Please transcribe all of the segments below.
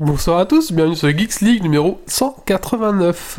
Bonsoir à tous, bienvenue sur Geeks League numéro 189.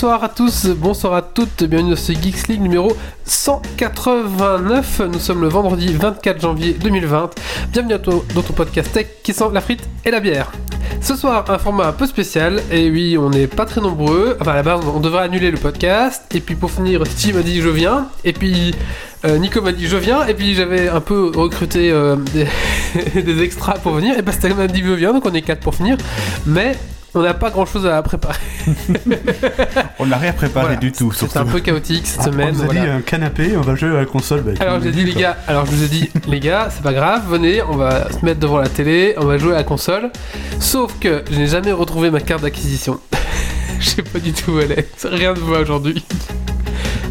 Bonsoir à tous, bonsoir à toutes, bienvenue dans ce Geeks League numéro 189. Nous sommes le vendredi 24 janvier 2020. Bienvenue à toi dans ton podcast tech qui sent la frite et la bière. Ce soir, un format un peu spécial. Et oui, on n'est pas très nombreux. Enfin, à la on devrait annuler le podcast. Et puis pour finir, Steve m'a dit je viens. Et puis euh, Nico m'a dit je viens. Et puis j'avais un peu recruté euh, des, des extras pour venir. Et Pascal m'a dit je viens. Donc on est quatre pour finir. Mais on n'a pas grand chose à préparer. On n'a rien préparé Voilà, du tout. C'est un peu chaotique cette Ah, semaine. on nous a voilà. dit un canapé, on va jouer à la console. bah, Alors j'ai nous dit les gars, alors je vous ai dit les gars, c'est pas grave, venez, on va se mettre devant la télé, on va jouer à la console. Sauf que je n'ai jamais retrouvé ma carte d'acquisition. Je sais pas du tout où elle est, rien de moi aujourd'hui.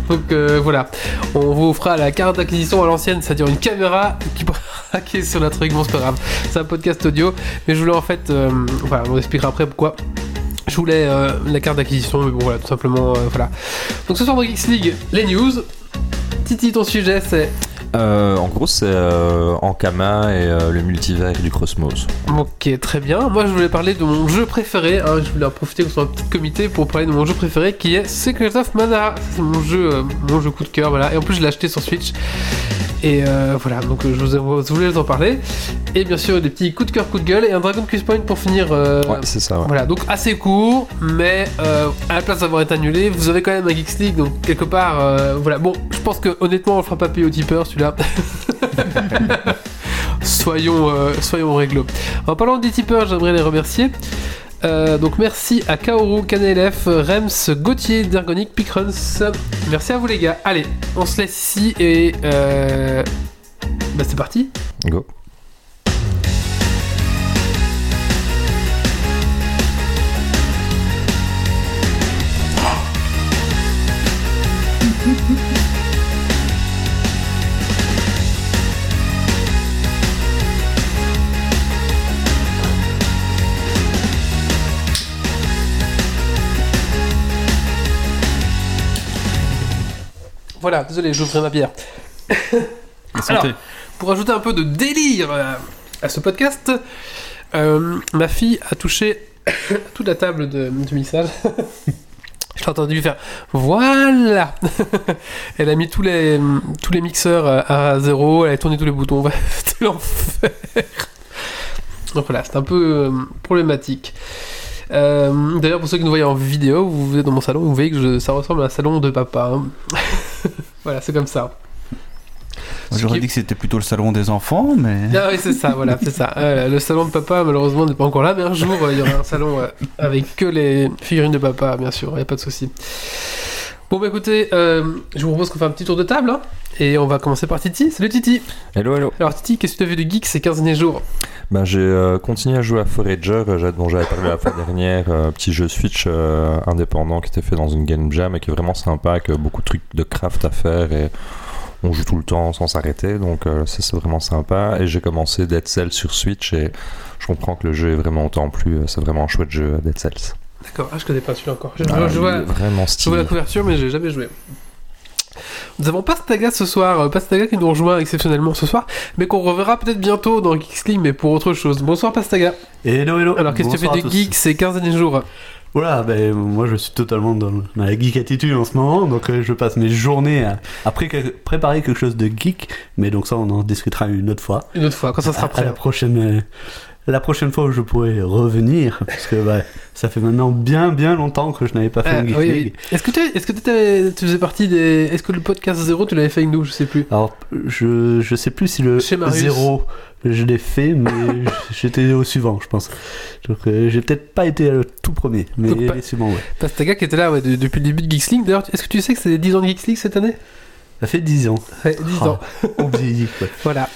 Donc euh, voilà, on vous fera la carte d'acquisition à l'ancienne, c'est-à-dire une caméra qui pourra hacker sur notre truc, bon c'est pas grave, c'est un podcast audio, mais je voulais en fait, euh, voilà, on expliquera après pourquoi. Je voulais euh, la carte d'acquisition, mais bon voilà, tout simplement, euh, voilà. Donc ce soir dans Geeks League, les news. Titi, ton sujet c'est Euh, en gros, c'est euh, Ankama et euh, le multivers du Cosmos. Ok, très bien. Moi, je voulais parler de mon jeu préféré. hein. Je voulais en profiter ce soit un petit comité pour parler de mon jeu préféré qui est Secret of Mana. C'est mon jeu, euh, mon jeu coup de cœur. Voilà. Et en plus, je l'ai acheté sur Switch. Et euh, voilà, donc je, vous je voulais vous en parler. Et bien sûr, des petits coups de cœur, coups de gueule et un Dragon Quest Point pour finir. euh, Ouais, c'est ça. ouais. Voilà, donc assez court, mais euh, à la place d'avoir été annulé, vous avez quand même un Geeks League, donc quelque part, voilà. Bon, je pense que honnêtement, on le fera pas payer au tipeur celui-là. soyons, euh, soyons réglo. En parlant des tipeurs, j'aimerais les remercier. Euh, donc merci à Kaoru, KNLF, Rems, Gauthier, Dergonic, Picruns. Merci à vous les gars. Allez, on se laisse ici et euh... bah c'est parti. Go. Voilà, désolé, j'ouvrais ma bière. Alors, pour ajouter un peu de délire euh, à ce podcast, euh, ma fille a touché toute la table de, de mixage. Je l'ai entendu faire voilà. elle a mis tous les tous les mixeurs à à zéro, elle a tourné tous les boutons. Bref, C'était l'enfer. Donc voilà, c'est un peu euh, problématique. Euh, D'ailleurs, pour ceux qui nous voyez en vidéo, vous êtes dans mon salon, vous voyez que je- ça ressemble à un salon de papa. hein. voilà, c'est comme ça. J'aurais qui- dit que c'était plutôt le salon des enfants, mais. Ah oui, c'est ça, voilà, c'est ça. Euh, le salon de papa, malheureusement, n'est pas encore là, mais un jour, euh, il y aura un salon euh, avec que les figurines de papa, bien sûr, il n'y a pas de souci. Bon, bah écoutez, euh, je vous propose qu'on fasse un petit tour de table, hein, et on va commencer par Titi. Salut Titi Hello, hello. Alors Titi, qu'est-ce que tu as vu de geek ces 15 derniers jours? Ben, j'ai euh, continué à jouer à Forager, euh, dont j'avais parlé la fois dernière. euh, petit jeu Switch euh, indépendant qui était fait dans une game jam et qui est vraiment sympa, avec euh, beaucoup de trucs de craft à faire et on joue tout le temps sans s'arrêter. Donc, euh, ça, c'est vraiment sympa. Et j'ai commencé Dead Cells sur Switch et je comprends que le jeu est vraiment autant plus. euh, C'est vraiment un chouette jeu, Dead Cells. D'accord, ah, je connais pas celui-là encore. Je, Ah, je vois, vraiment je vois la couverture, mais j'ai jamais joué. Nous avons Pastaga ce soir, euh, Pastaga qui nous rejoint exceptionnellement ce soir, mais qu'on reverra peut-être bientôt dans Geeks League, mais pour autre chose. Bonsoir Pastaga. Hello, hello. Alors qu'est-ce que tu fais de geek ces 15 derniers jours Voilà, ben moi je suis totalement dans, dans la geek attitude en ce moment, donc euh, je passe mes journées à, à pré- préparer quelque chose de geek, mais donc ça on en discutera une autre fois. Une autre fois, quand ça sera À- à prêt. la prochaine, euh, la prochaine fois où je pourrai revenir, parce que bah, ça fait maintenant bien bien longtemps que je n'avais pas fait Ah, une geek oui, league. oui. Est-ce que, tu, que faisais partie des. Est-ce que le podcast zéro, tu l'avais fait avec nous? Je sais plus. Alors je je sais plus si le Chez Marius. zéro je l'ai fait, mais j'étais au suivant, je pense. Donc euh, j'ai peut-être pas été le tout premier, mais Donc, pas- les suivants ouais. Pastaga qui était là ouais, de- depuis le début de Geeks League. D'ailleurs, est-ce que tu sais que c'est les 10 ans de Geeks League cette année? Ça fait 10 ans. Ouais, 10 Ah. ans. On vieillit, quoi. Voilà.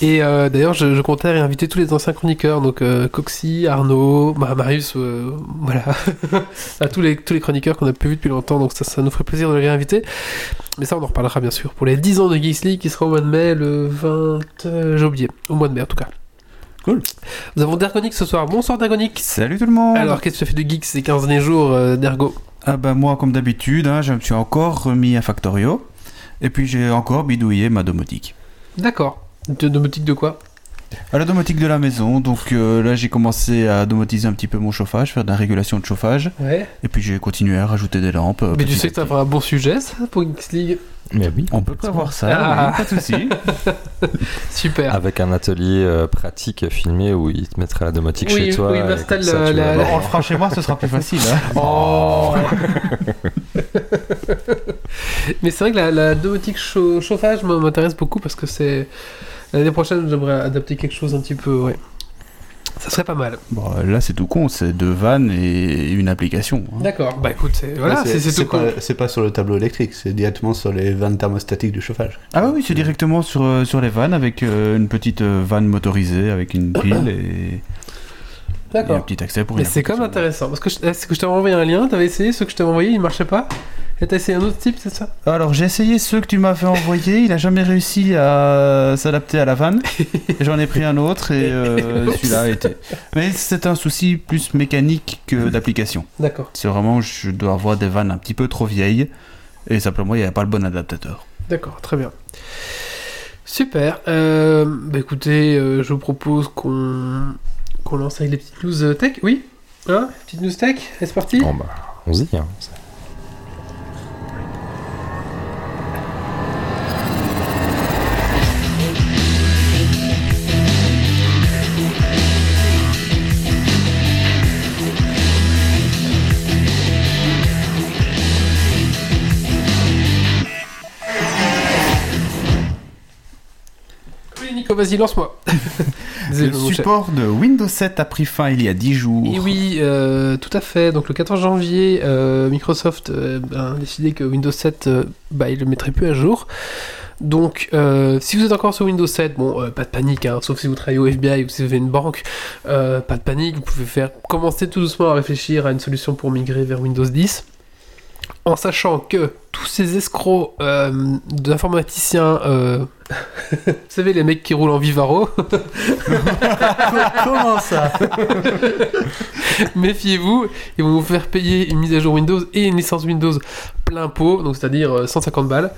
Et euh, d'ailleurs, je, je comptais réinviter tous les anciens chroniqueurs, donc euh, Coxy, Arnaud, Mar- Marius, euh, voilà, à tous les tous les chroniqueurs qu'on a plus vus depuis longtemps, donc ça, ça nous ferait plaisir de les réinviter. Mais ça, on en reparlera bien sûr pour les 10 ans de Geeks League qui sera au mois de mai, le 20, euh, j'ai oublié, au mois de mai en tout cas. Cool. Nous avons Dergonic ce soir. Bonsoir Dergonic. Salut tout le monde Alors, qu'est-ce que tu as fait de geeks ces 15 derniers jours, euh, d'Ergo? Ah bah moi, comme d'habitude, hein, je me suis encore remis à Factorio. Et puis j'ai encore bidouillé ma domotique. D'accord. De domotique de quoi? À la domotique de la maison, donc euh, là j'ai commencé à domotiser un petit peu mon chauffage, faire de la régulation de chauffage. Ouais. Et puis j'ai continué à rajouter des lampes. euh, Mais tu sais que fera un bon sujet, ça, pour Geeks League. Mais oui. On peut prévoir ça, Ah. oui, pas de souci. Super. Avec un atelier euh, pratique filmé où il te mettra la domotique Oui, chez toi. oui, comme ça, la- la- avoir- on le fera chez moi, ce sera plus facile. hein. Oh Mais c'est vrai que la, la domotique chau- chauffage m'intéresse beaucoup parce que c'est. L'année prochaine, j'aimerais adapter quelque chose un petit peu, ouais. Ça serait pas mal. Bon, là c'est tout con, c'est deux vannes et une application. hein. D'accord. Bah écoute, c'est voilà, Là, c'est c'est tout pas, con. c'est pas sur le tableau électrique, c'est directement sur les vannes thermostatiques du chauffage. Ah oui, oui, c'est directement sur, euh, sur les vannes avec euh, une petite euh, vanne motorisée avec une pile et, et un D'accord. petit accès pour Mais c'est quand même intéressant. Parce que je, est-ce que je t'avais envoyé un lien, t'avais essayé ceux que je t'avais envoyé, ils marchaient pas Et t'as essayé un autre type, c'est ça? Alors j'ai essayé ceux que tu m'as fait envoyer, il a jamais réussi à s'adapter à la vanne. J'en ai pris un autre et euh, celui-là a été. Mais c'est un souci plus mécanique que d'application. D'accord. C'est vraiment, je dois avoir des vannes un petit peu trop vieilles et simplement il n'y a pas le bon adaptateur. D'accord, très bien. Super. Euh, bah écoutez, euh, je vous propose qu'on qu'on lance avec les petites news euh, tech. Oui Hein Petite news tech C'est parti Bon bah, on y hein. Vas-y, lance-moi. Le support de Windows 7 a pris fin il y a 10 jours. Et oui, euh, tout à fait. Donc le 14 janvier, euh, Microsoft euh, a décidé que Windows 7, euh, bah, il le mettrait plus à jour. Donc, euh, si vous êtes encore sur Windows 7, bon, euh, pas de panique, hein, sauf si vous travaillez au FBI ou si vous avez une banque, euh, pas de panique, vous pouvez faire commencer tout doucement à réfléchir à une solution pour migrer vers Windows 10. En sachant que tous ces escrocs euh, d'informaticiens, euh, vous savez, les mecs qui roulent en Vivaro, Comment ça? Méfiez-vous, ils vont vous faire payer une mise à jour Windows et une licence Windows plein pot, donc c'est-à-dire euh, 150 balles.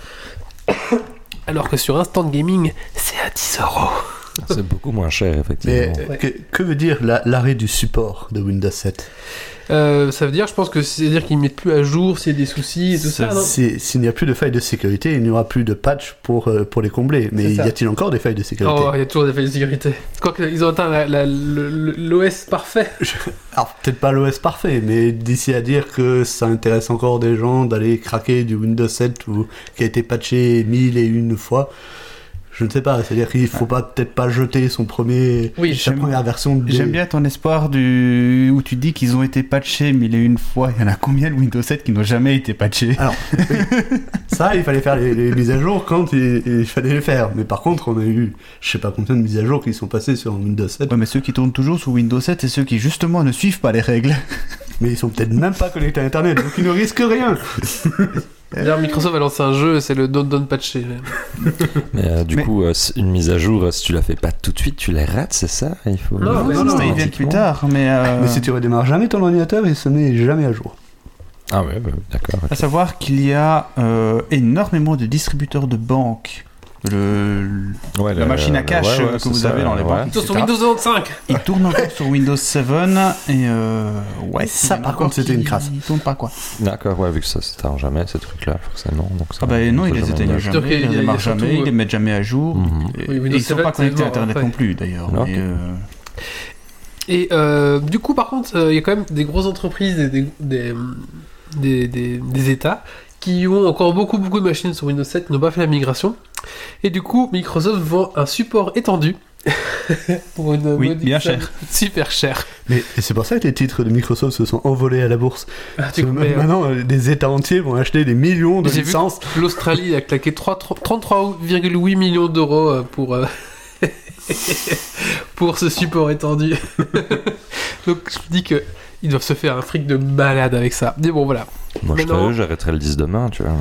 Alors que sur Instant Gaming, c'est à 10 euros. C'est beaucoup moins cher, Mais effectivement. euh, que, que veut dire la- l'arrêt du support de Windows 7 Euh, ça veut dire, je pense que c'est-à-dire qu'ils mettent plus à jour s'il y a des soucis et tout ça, S'il n'y a plus de failles de sécurité, il n'y aura plus de patch pour, euh, pour les combler. Mais y a-t-il encore des failles de sécurité? Oh, il y a toujours des failles de sécurité. Quoi qu'ils ont atteint l'OS parfait. Alors, peut-être pas l'OS parfait, mais d'ici à dire que ça intéresse encore des gens d'aller craquer du Windows 7 ou qui a été patché mille et une fois, je ne sais pas. C'est-à-dire qu'il faut pas peut-être pas jeter son premier, Oui, sa première version de. J'aime bien ton espoir du... où tu dis qu'ils ont été patchés mille et une fois. Il y en a combien de Windows 7 qui n'ont jamais été patchés? Alors, oui. ça, il fallait faire les, les mises à jour quand il, il fallait les faire. Mais par contre, on a eu, je sais pas combien de mises à jour qui sont passées sur Windows 7, Ouais, mais ceux qui tournent toujours sous Windows 7, c'est ceux qui justement ne suivent pas les règles. mais ils sont peut-être même pas connectés à Internet, donc ils ne risquent rien. D'ailleurs, Microsoft a lancé un jeu, c'est le Don't Don't Patcher. Mais euh, du Mais- coup, euh, une mise à jour, euh, si tu la fais pas tout de suite, tu les rates, c'est ça Il faut. Non, mais non, non, ils viennent plus tard, mais... euh, Mais si tu redémarres jamais ton ordinateur, il se met jamais à jour. Ah ouais, ouais, d'accord. À savoir qu'il y a euh, énormément de distributeurs de banques. Le, Ouais, la le- machine à ouais, ouais, euh, que vous ça, avez dans les banques, Ils sont sur. Windows 95 Il tourne encore sur Windows 7 et euh, ouais, Ça, il par contre, c'était une crasse. qui tournent pas quoi. D'accord, ouais, vu que ça s'éteint jamais, ces trucs-là, forcément. Donc ça, Ah bah non, ils les jamais éteignent jamais, ils Il il démarrent surtout, jamais, ils les euh, mettent jamais à jour. Mhm. Ils sont 7, pas connectés à Internet non plus d'ailleurs. Et du coup, par contre, il y a quand même des grosses entreprises et des, des, des, des- des États qui ont encore beaucoup, beaucoup de machines sur Windows 7 qui n'ont pas fait la migration. Et du coup, Microsoft vend un support étendu Pour une Oui, bien cher. Super cher. Mais c'est pour ça que les titres de Microsoft se sont envolés à la bourse. Ah, tu euh, maintenant, euh, des États entiers vont acheter des millions de licences. L'Australie a claqué 3 33,8 millions d'euros euh, pour, euh, pour ce support étendu. Donc je me dis que ils doivent se faire un fric de malade avec ça. Mais bon, voilà. Moi, je ferais eux, j'arrêterais le 10 demain, tu vois.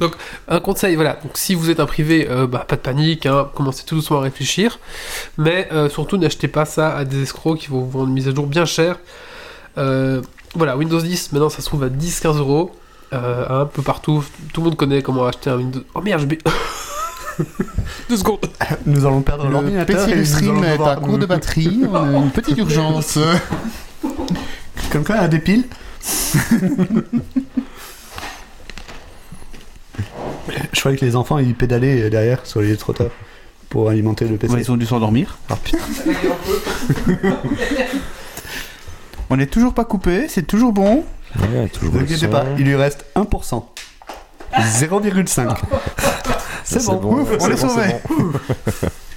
Un conseil, voilà. Donc si vous êtes un privé, euh, bah, pas de panique, hein, commencez tout doucement à réfléchir. Mais euh, surtout, n'achetez pas ça à des escrocs qui vont vous vendre une mise à jour bien chère. Euh, voilà, Windows 10, maintenant ça se trouve à 10-15 euros. Un peu partout. Tout le monde connaît comment acheter un Windows. Oh merde, je vais. Deux secondes. Nous allons perdre Le l'ordinateur. Nous stream est à court de batterie. On a une petite urgence. Quelqu'un a des piles Je croyais que les enfants ils pédalaient derrière sur les trotteurs pour alimenter le PC. Ouais, ils ont dû s'endormir. On n'est toujours pas coupé, c'est toujours bon. Ouais, toujours Ne vous le inquiétez pas, il lui reste 1%. 0,5. C'est bon. Ouf, on est bon, sauvé. bon.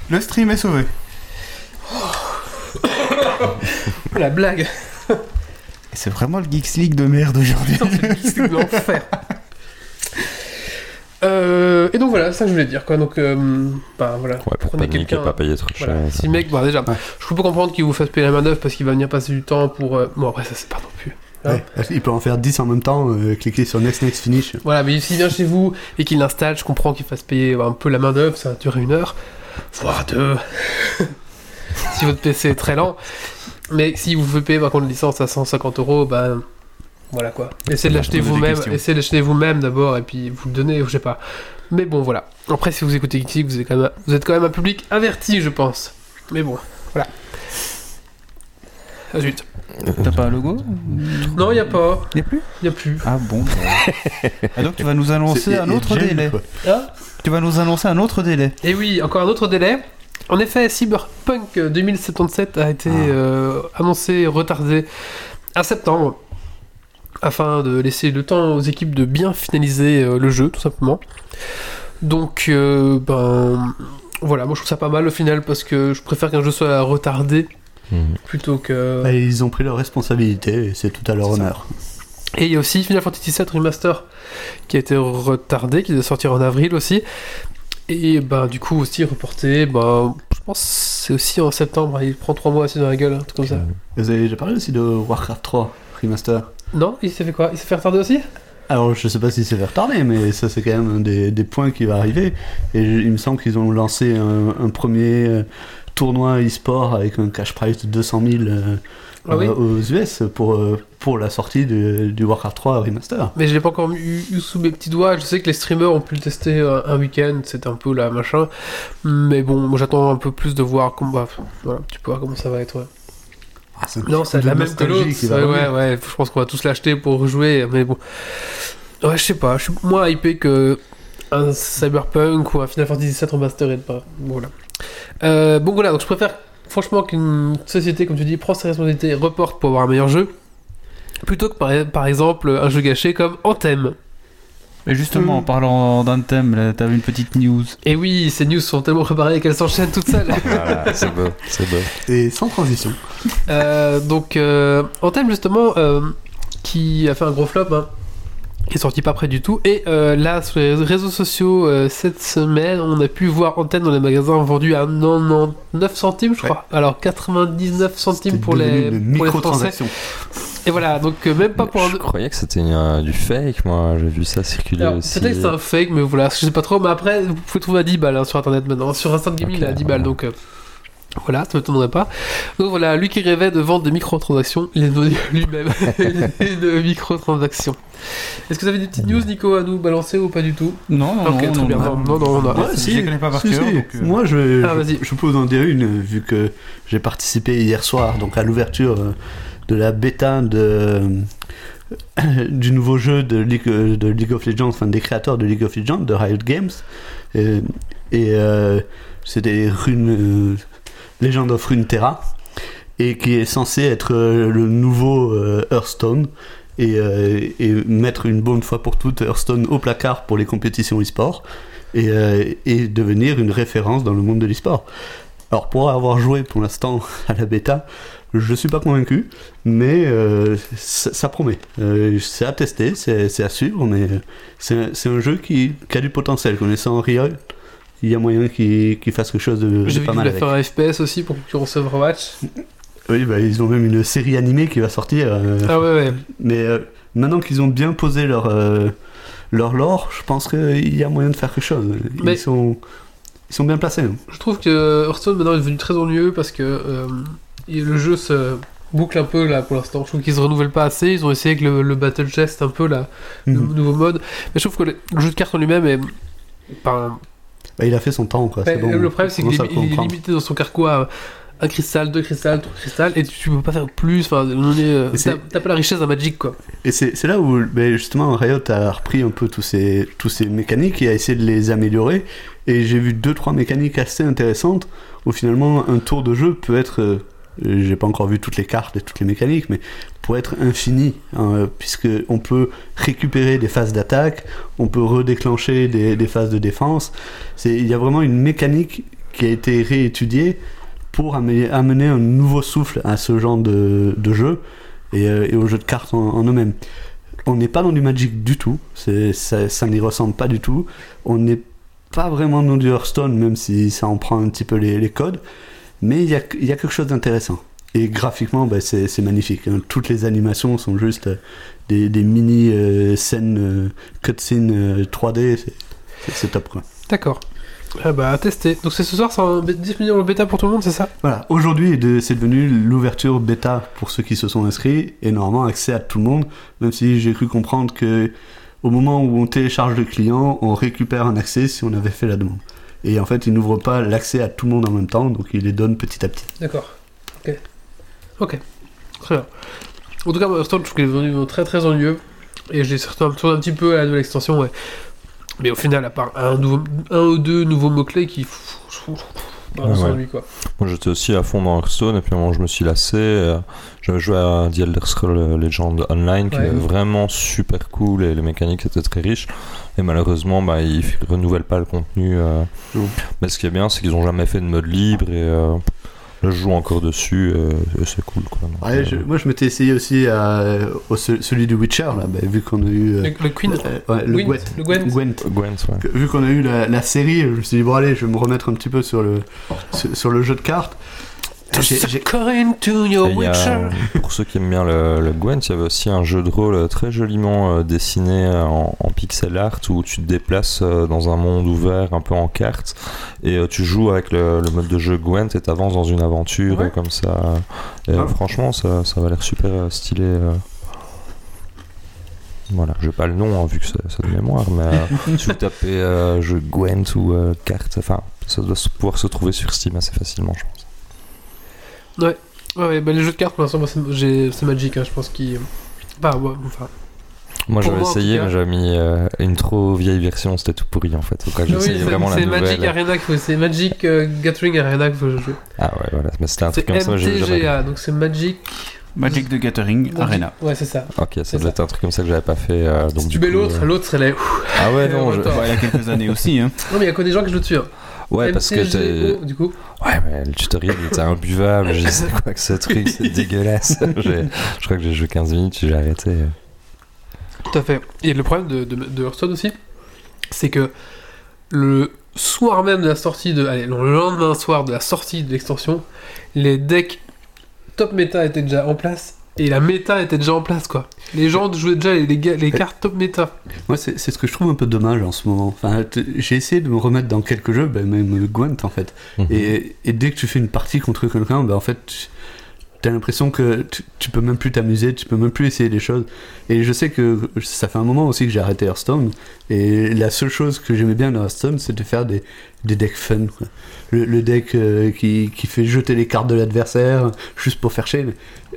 Le stream est sauvé. La blague. C'est vraiment le Geeks League de merde aujourd'hui. C'est de l'enfer. Euh, et donc voilà, ça que je voulais dire quoi. Donc, euh, bah voilà. Ouais, pour Prenez paniquer, quelqu'un- pas payer trop cher. Voilà. Si le mec, bah déjà, Ouais. je peux comprendre qu'il vous fasse payer la main d'œuvre parce qu'il va venir passer du temps pour. euh, Bon, après, ça c'est pas non plus. Ouais, il peut en faire 10 en même temps, euh, cliquer sur Next Next Finish. Voilà, mais s'il vient chez vous et qu'il l'installe, je comprends qu'il fasse payer un peu la main d'œuvre, ça va durer une heure, voire deux. si votre PC est très lent. Mais si vous pouvez payer par contre une licence à 150 euros, bah voilà quoi. Essayez de l'acheter vous-même, essayez de l'acheter vous-même d'abord et puis vous le donnez, je sais pas. Mais bon, voilà. Après, si vous écoutez Geeksy, vous êtes quand même, vous êtes quand même un public averti, je pense. Mais bon, voilà. Ah zut. T'as pas un logo Non, il a pas. Y a plus Il a plus. Ah bon. Ah donc tu vas nous annoncer un il autre délai. Ah Tu vas nous annoncer un autre délai. Et oui, encore un autre délai. En effet, Cyberpunk 2077 a été Ah. euh, annoncé retardé à septembre afin de laisser le temps aux équipes de bien finaliser euh, le jeu, tout simplement. Donc, euh, ben voilà, moi je trouve ça pas mal au final parce que je préfère qu'un jeu soit retardé Mhm. plutôt que. Ils ont pris leurs responsabilités et c'est tout à leur ça. honneur. Et il y a aussi Final Fantasy VII Remaster qui a été retardé, qui doit sortir en avril aussi. Et bah du coup aussi reporté, bah je pense que c'est aussi en septembre, il prend 3 mois assis dans la gueule, un truc comme ça. Vous avez déjà parlé aussi de Warcraft 3 Remaster? Non, il s'est fait quoi? Il s'est fait retarder aussi? Alors, je sais pas si c'est fait retarder, mais ça, c'est quand même un des, des points qui va arriver. Et je- il me semble qu'ils ont lancé un, un premier euh, tournoi e-sport avec un cash prize de 200 000 euh, Ah oui euh, aux US pour, euh, pour la sortie du, du Warcraft 3 Remaster. Mais je l'ai pas encore eu, eu sous mes petits doigts, je sais que les streamers ont pu le tester un week-end, c'était un peu la machin. Mais bon, j'attends un peu plus de voir comment, bah, voilà, tu peux voir comment ça va être. ouais. Ah, c'est Non, c'est la même que l'autre. Ouais, ouais, ouais. Je pense qu'on va tous l'acheter pour rejouer, mais bon. Ouais, je sais pas. Je suis moins hypé que un Cyberpunk ou un Final Fantasy VII Remastered. Pas. Voilà. Euh, bon, voilà. Donc, je préfère franchement qu'une société, comme tu dis, prend ses responsabilités et reporte pour avoir un meilleur jeu. Plutôt que par, par exemple un jeu gâché comme Anthem. Et justement, en parlant d'un thème, là, t'avais une petite news. Et oui, ces news sont tellement préparées qu'elles s'enchaînent toutes seules. Voilà, c'est beau, c'est beau. Et sans transition. Euh, donc, euh, Anthem, justement, euh, qui a fait un gros flop, hein, qui est sorti pas près du tout. Et euh, là, sur les réseaux sociaux, euh, cette semaine, on a pu voir Anthem dans les magasins vendus à 99 centimes, je crois. Alors, 99 centimes pour les, pour les Français. Et voilà, donc euh, même pas pour un. Je croyais que c'était euh, du fake, moi. J'ai vu ça circuler Alors, aussi. peut-être que c'est un fake, mais voilà, je sais pas trop. Mais après, vous pouvez trouver à 10 balles hein, sur internet maintenant. Sur Instant Gaming, Ok, il est à 10 balles, ouais. donc euh, voilà, ça m'étonnerait pas. Donc voilà, lui qui rêvait de vendre des microtransactions, il est devenu lui-même une microtransaction. Est-ce que vous avez des petites news, Nico, à nous balancer ou pas du tout? Non, non, Ok, non, très non, bien. non. Non, non, on a- Ouais, si, je les connais pas par Si, cœur. si. donc, euh, Moi, je, Ah, je, je peux vous en dire une, vu que j'ai participé hier soir, donc à l'ouverture euh, de la bêta de, du nouveau jeu de League, euh, de League of Legends, enfin des créateurs de League of Legends, de Riot Games. Et, et, euh, c'était Rune, euh, Legend of Runeterra, et qui est censé être euh, le nouveau euh, Hearthstone. Et, euh, et mettre une bonne fois pour toutes Hearthstone au placard pour les compétitions e-sport. et, devenir une référence dans le monde de l'e-sport. Alors pour avoir joué pour l'instant à la bêta, je suis pas convaincu, mais ça, promet. C'est à tester, c'est à suivre, mais c'est un jeu qui, qui a du potentiel. Connaissant Riot, il y a moyen qu'il qu'il fasse quelque chose de, de J'ai vu pas mal voulait avec. faire un FPS aussi pour concurrencer Overwatch. Oui, bah, ils ont même une série animée qui va sortir. euh, Ah ouais, ouais. Mais euh, maintenant qu'ils ont bien posé leur, euh, leur lore, je pense qu'il y a moyen de faire quelque chose. Ils, Mais- sont, ils sont bien placés. hein. Je trouve que Hearthstone maintenant est devenu très ennuyeux parce que le jeu se boucle un peu là pour l'instant. Je trouve qu'ils se renouvellent pas assez. Ils ont essayé avec le, le Battle Chest un peu là, le Mhm. nouveau mode. Mais je trouve que le, jeu de cartes en lui-même est. Bah, il a fait son temps. Quoi. bon, le problème, c'est qu'il est, limité dans son carquois à un cristal, deux cristals, trois cristals, et tu, peux pas faire plus. Enfin, euh, t'as pas la richesse d'un Magic, quoi. Et c'est là où ben, justement Riot a repris un peu tous ces, tous ces mécaniques et a essayé de les améliorer. Et j'ai vu deux trois mécaniques assez intéressantes où finalement un tour de jeu peut être, euh, j'ai pas encore vu toutes les cartes et toutes les mécaniques, mais pour être infini, hein, puisque peut récupérer des phases d'attaque, on peut redéclencher des, phases de défense. Il y a vraiment une mécanique qui a été réétudiée pour amener un nouveau souffle à ce genre de, jeu et, euh, et aux jeux de cartes en, eux-mêmes. On n'est pas dans du Magic du tout, ça, n'y ressemble pas du tout. On n'est pas vraiment dans du Hearthstone, même si ça en prend un petit peu les codes, mais il y a, il y a quelque chose d'intéressant. Et graphiquement, bah, c'est, magnifique. hein. Toutes les animations sont juste euh, des, des mini euh, scènes euh, cutscenes euh, 3D, c'est, c'est- top quoi. D'accord. Ah bah, à tester. Donc, c'est ce soir, c'est disponible en bêta pour tout le monde, c'est ça? Voilà, aujourd'hui c'est devenu l'ouverture bêta pour ceux qui se sont inscrits et normalement accès à tout le monde, même si j'ai cru comprendre que au moment où on télécharge le client, on récupère un accès si on avait fait la demande. Et en fait, il n'ouvre pas l'accès à tout le monde en même temps, donc il les donne petit à petit. D'accord. Ok. Ok. Très bien. En tout cas, Hearthstone, je trouve qu'il est devenu très très ennuyeux. Et j'ai surtout un petit peu à la nouvelle extension, ouais. Mais au final, à part un, nouveau, un ou deux nouveaux mots-clés qui. Ouais, quoi. Moi j'étais aussi à fond dans Hearthstone et puis moment je me suis lassé. euh, J'avais joué à The Elder Scrolls Legend Online qui Ouais. est vraiment super cool et les mécaniques étaient très riches. Et malheureusement bah, ils renouvellent pas le contenu. euh. Mais ce qui est bien c'est qu'ils ont jamais fait de mode libre et euh, je joue encore dessus euh, c'est cool. Quoi. Donc, Ouais, euh, je- moi je m'étais essayé aussi à, au, ce- celui du Witcher, là, bah, vu qu'on a eu... euh, Le, le Queen. euh, ouais, le Gwent, le Gwent. Gwent. Gwent, ouais. Que- vu qu'on a eu la, la série, je me suis dit, bon allez, je vais me remettre un petit peu sur le, sur, sur le jeu de cartes. To your a, euh, pour ceux qui aiment bien le, le Gwent, il y avait aussi un jeu de rôle euh, très joliment euh, dessiné en, en pixel art où tu te déplaces dans un monde ouvert, un peu en carte, et tu joues avec le, le mode de jeu Gwent et t'avances dans une aventure Ouais. comme ça. Et Ah. franchement, ça, ça va l'air super stylé. Voilà, j'ai pas le nom hein, vu que c'est de mémoire, mais euh, si vous tapez euh, jeu Gwent ou euh, carte, enfin, ça doit pouvoir se trouver sur Steam assez facilement, je pense. Ouais, ouais, bah, les jeux de cartes, pour l'instant, moi, c'est Magic, hein, je pense qu'il. Bah, ouais, enfin. Moi j'avais essayé, mais j'avais mis euh, une trop vieille version, c'était tout pourri en fait. Donc là, j'ai oui, essayé c'est- vraiment la c'est nouvelle. Magic Arena qu'il faut, c'est Magic euh, Gathering Arena qu'il faut jouer. Ah ouais, voilà, mais c'était un truc comme ça, j'ai jamais. MTGA, donc c'est Magic. Magic the Gathering Magic- Arena. Ouais, c'est ça. Ok, ça C'est doit être un truc comme ça que j'avais pas fait. euh, donc si tu mets l'autre, euh, l'autre serait là. Ah ouais, non, je-. Ouais, il y a quelques années aussi. Hein. Non, mais il y a que des gens qui jouent dessus. Hein. Ouais, parce que du coup. Ouais, mais le tutoriel il était imbuvable. Je sais quoi que ce truc, c'est dégueulasse. Je crois que j'ai joué 15 minutes, j'ai arrêté. Tout à fait. Et le problème de, de, de Hearthstone aussi, c'est que le soir même de la sortie de. Allez, le lendemain soir de la sortie de l'extension, les decks top méta étaient déjà en place. Et la méta était déjà en place, quoi. Les gens jouaient déjà les, les, ga- les cartes top méta. Moi, c'est c'est ce que je trouve un peu dommage en ce moment. Enfin, j'ai essayé de me remettre dans quelques jeux, ben, même le Gwent en fait. Mhm. Et, et dès que tu fais une partie contre quelqu'un, ben, en fait, tu- t'as l'impression que tu, tu peux même plus t'amuser, tu peux même plus essayer des choses. Et je sais que ça fait un moment aussi que j'ai arrêté Hearthstone. Et la seule chose que j'aimais bien dans Hearthstone, c'est de faire des, des decks fun. quoi. Le, le deck euh, qui, qui fait jeter les cartes de l'adversaire juste pour faire chier.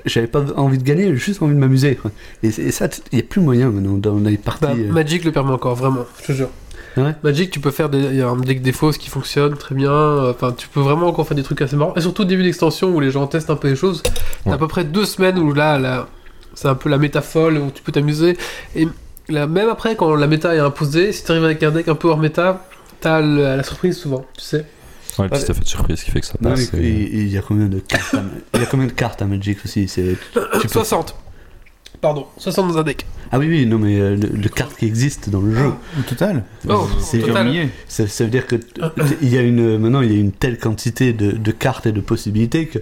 J'avais pas envie de gagner, j'ai juste envie de m'amuser. Et, et ça, il n'y a plus moyen maintenant dans les parties. Bah, euh. Magic le permet encore, vraiment, je te jure. Ouais. Magic, tu peux faire des, il y a un deck des fausses qui fonctionne très bien. euh, Enfin, tu peux vraiment encore faire des trucs assez marrants. Et surtout au début d'extension où les gens testent un peu les choses. T'as Ouais. à peu près deux semaines où là, là c'est un peu la méta folle où tu peux t'amuser. Et là, même après, quand la méta est imposée, si tu arrives avec un deck un peu hors méta, t'as la surprise souvent, tu sais. Ouais, le petit effet de surprise qui fait que ça Non, passe. et- et- et Il y a combien de cartes à, il y a combien de cartes à Magic aussi c'est, tu peux- 60. Pardon, 60 dans un deck. Ah oui, oui, non, mais euh, le, le carte qui existe dans le jeu. Au total. Oh, C'est. Ça, ça veut dire que il y a une, maintenant il y a une telle quantité de, de cartes et de possibilités que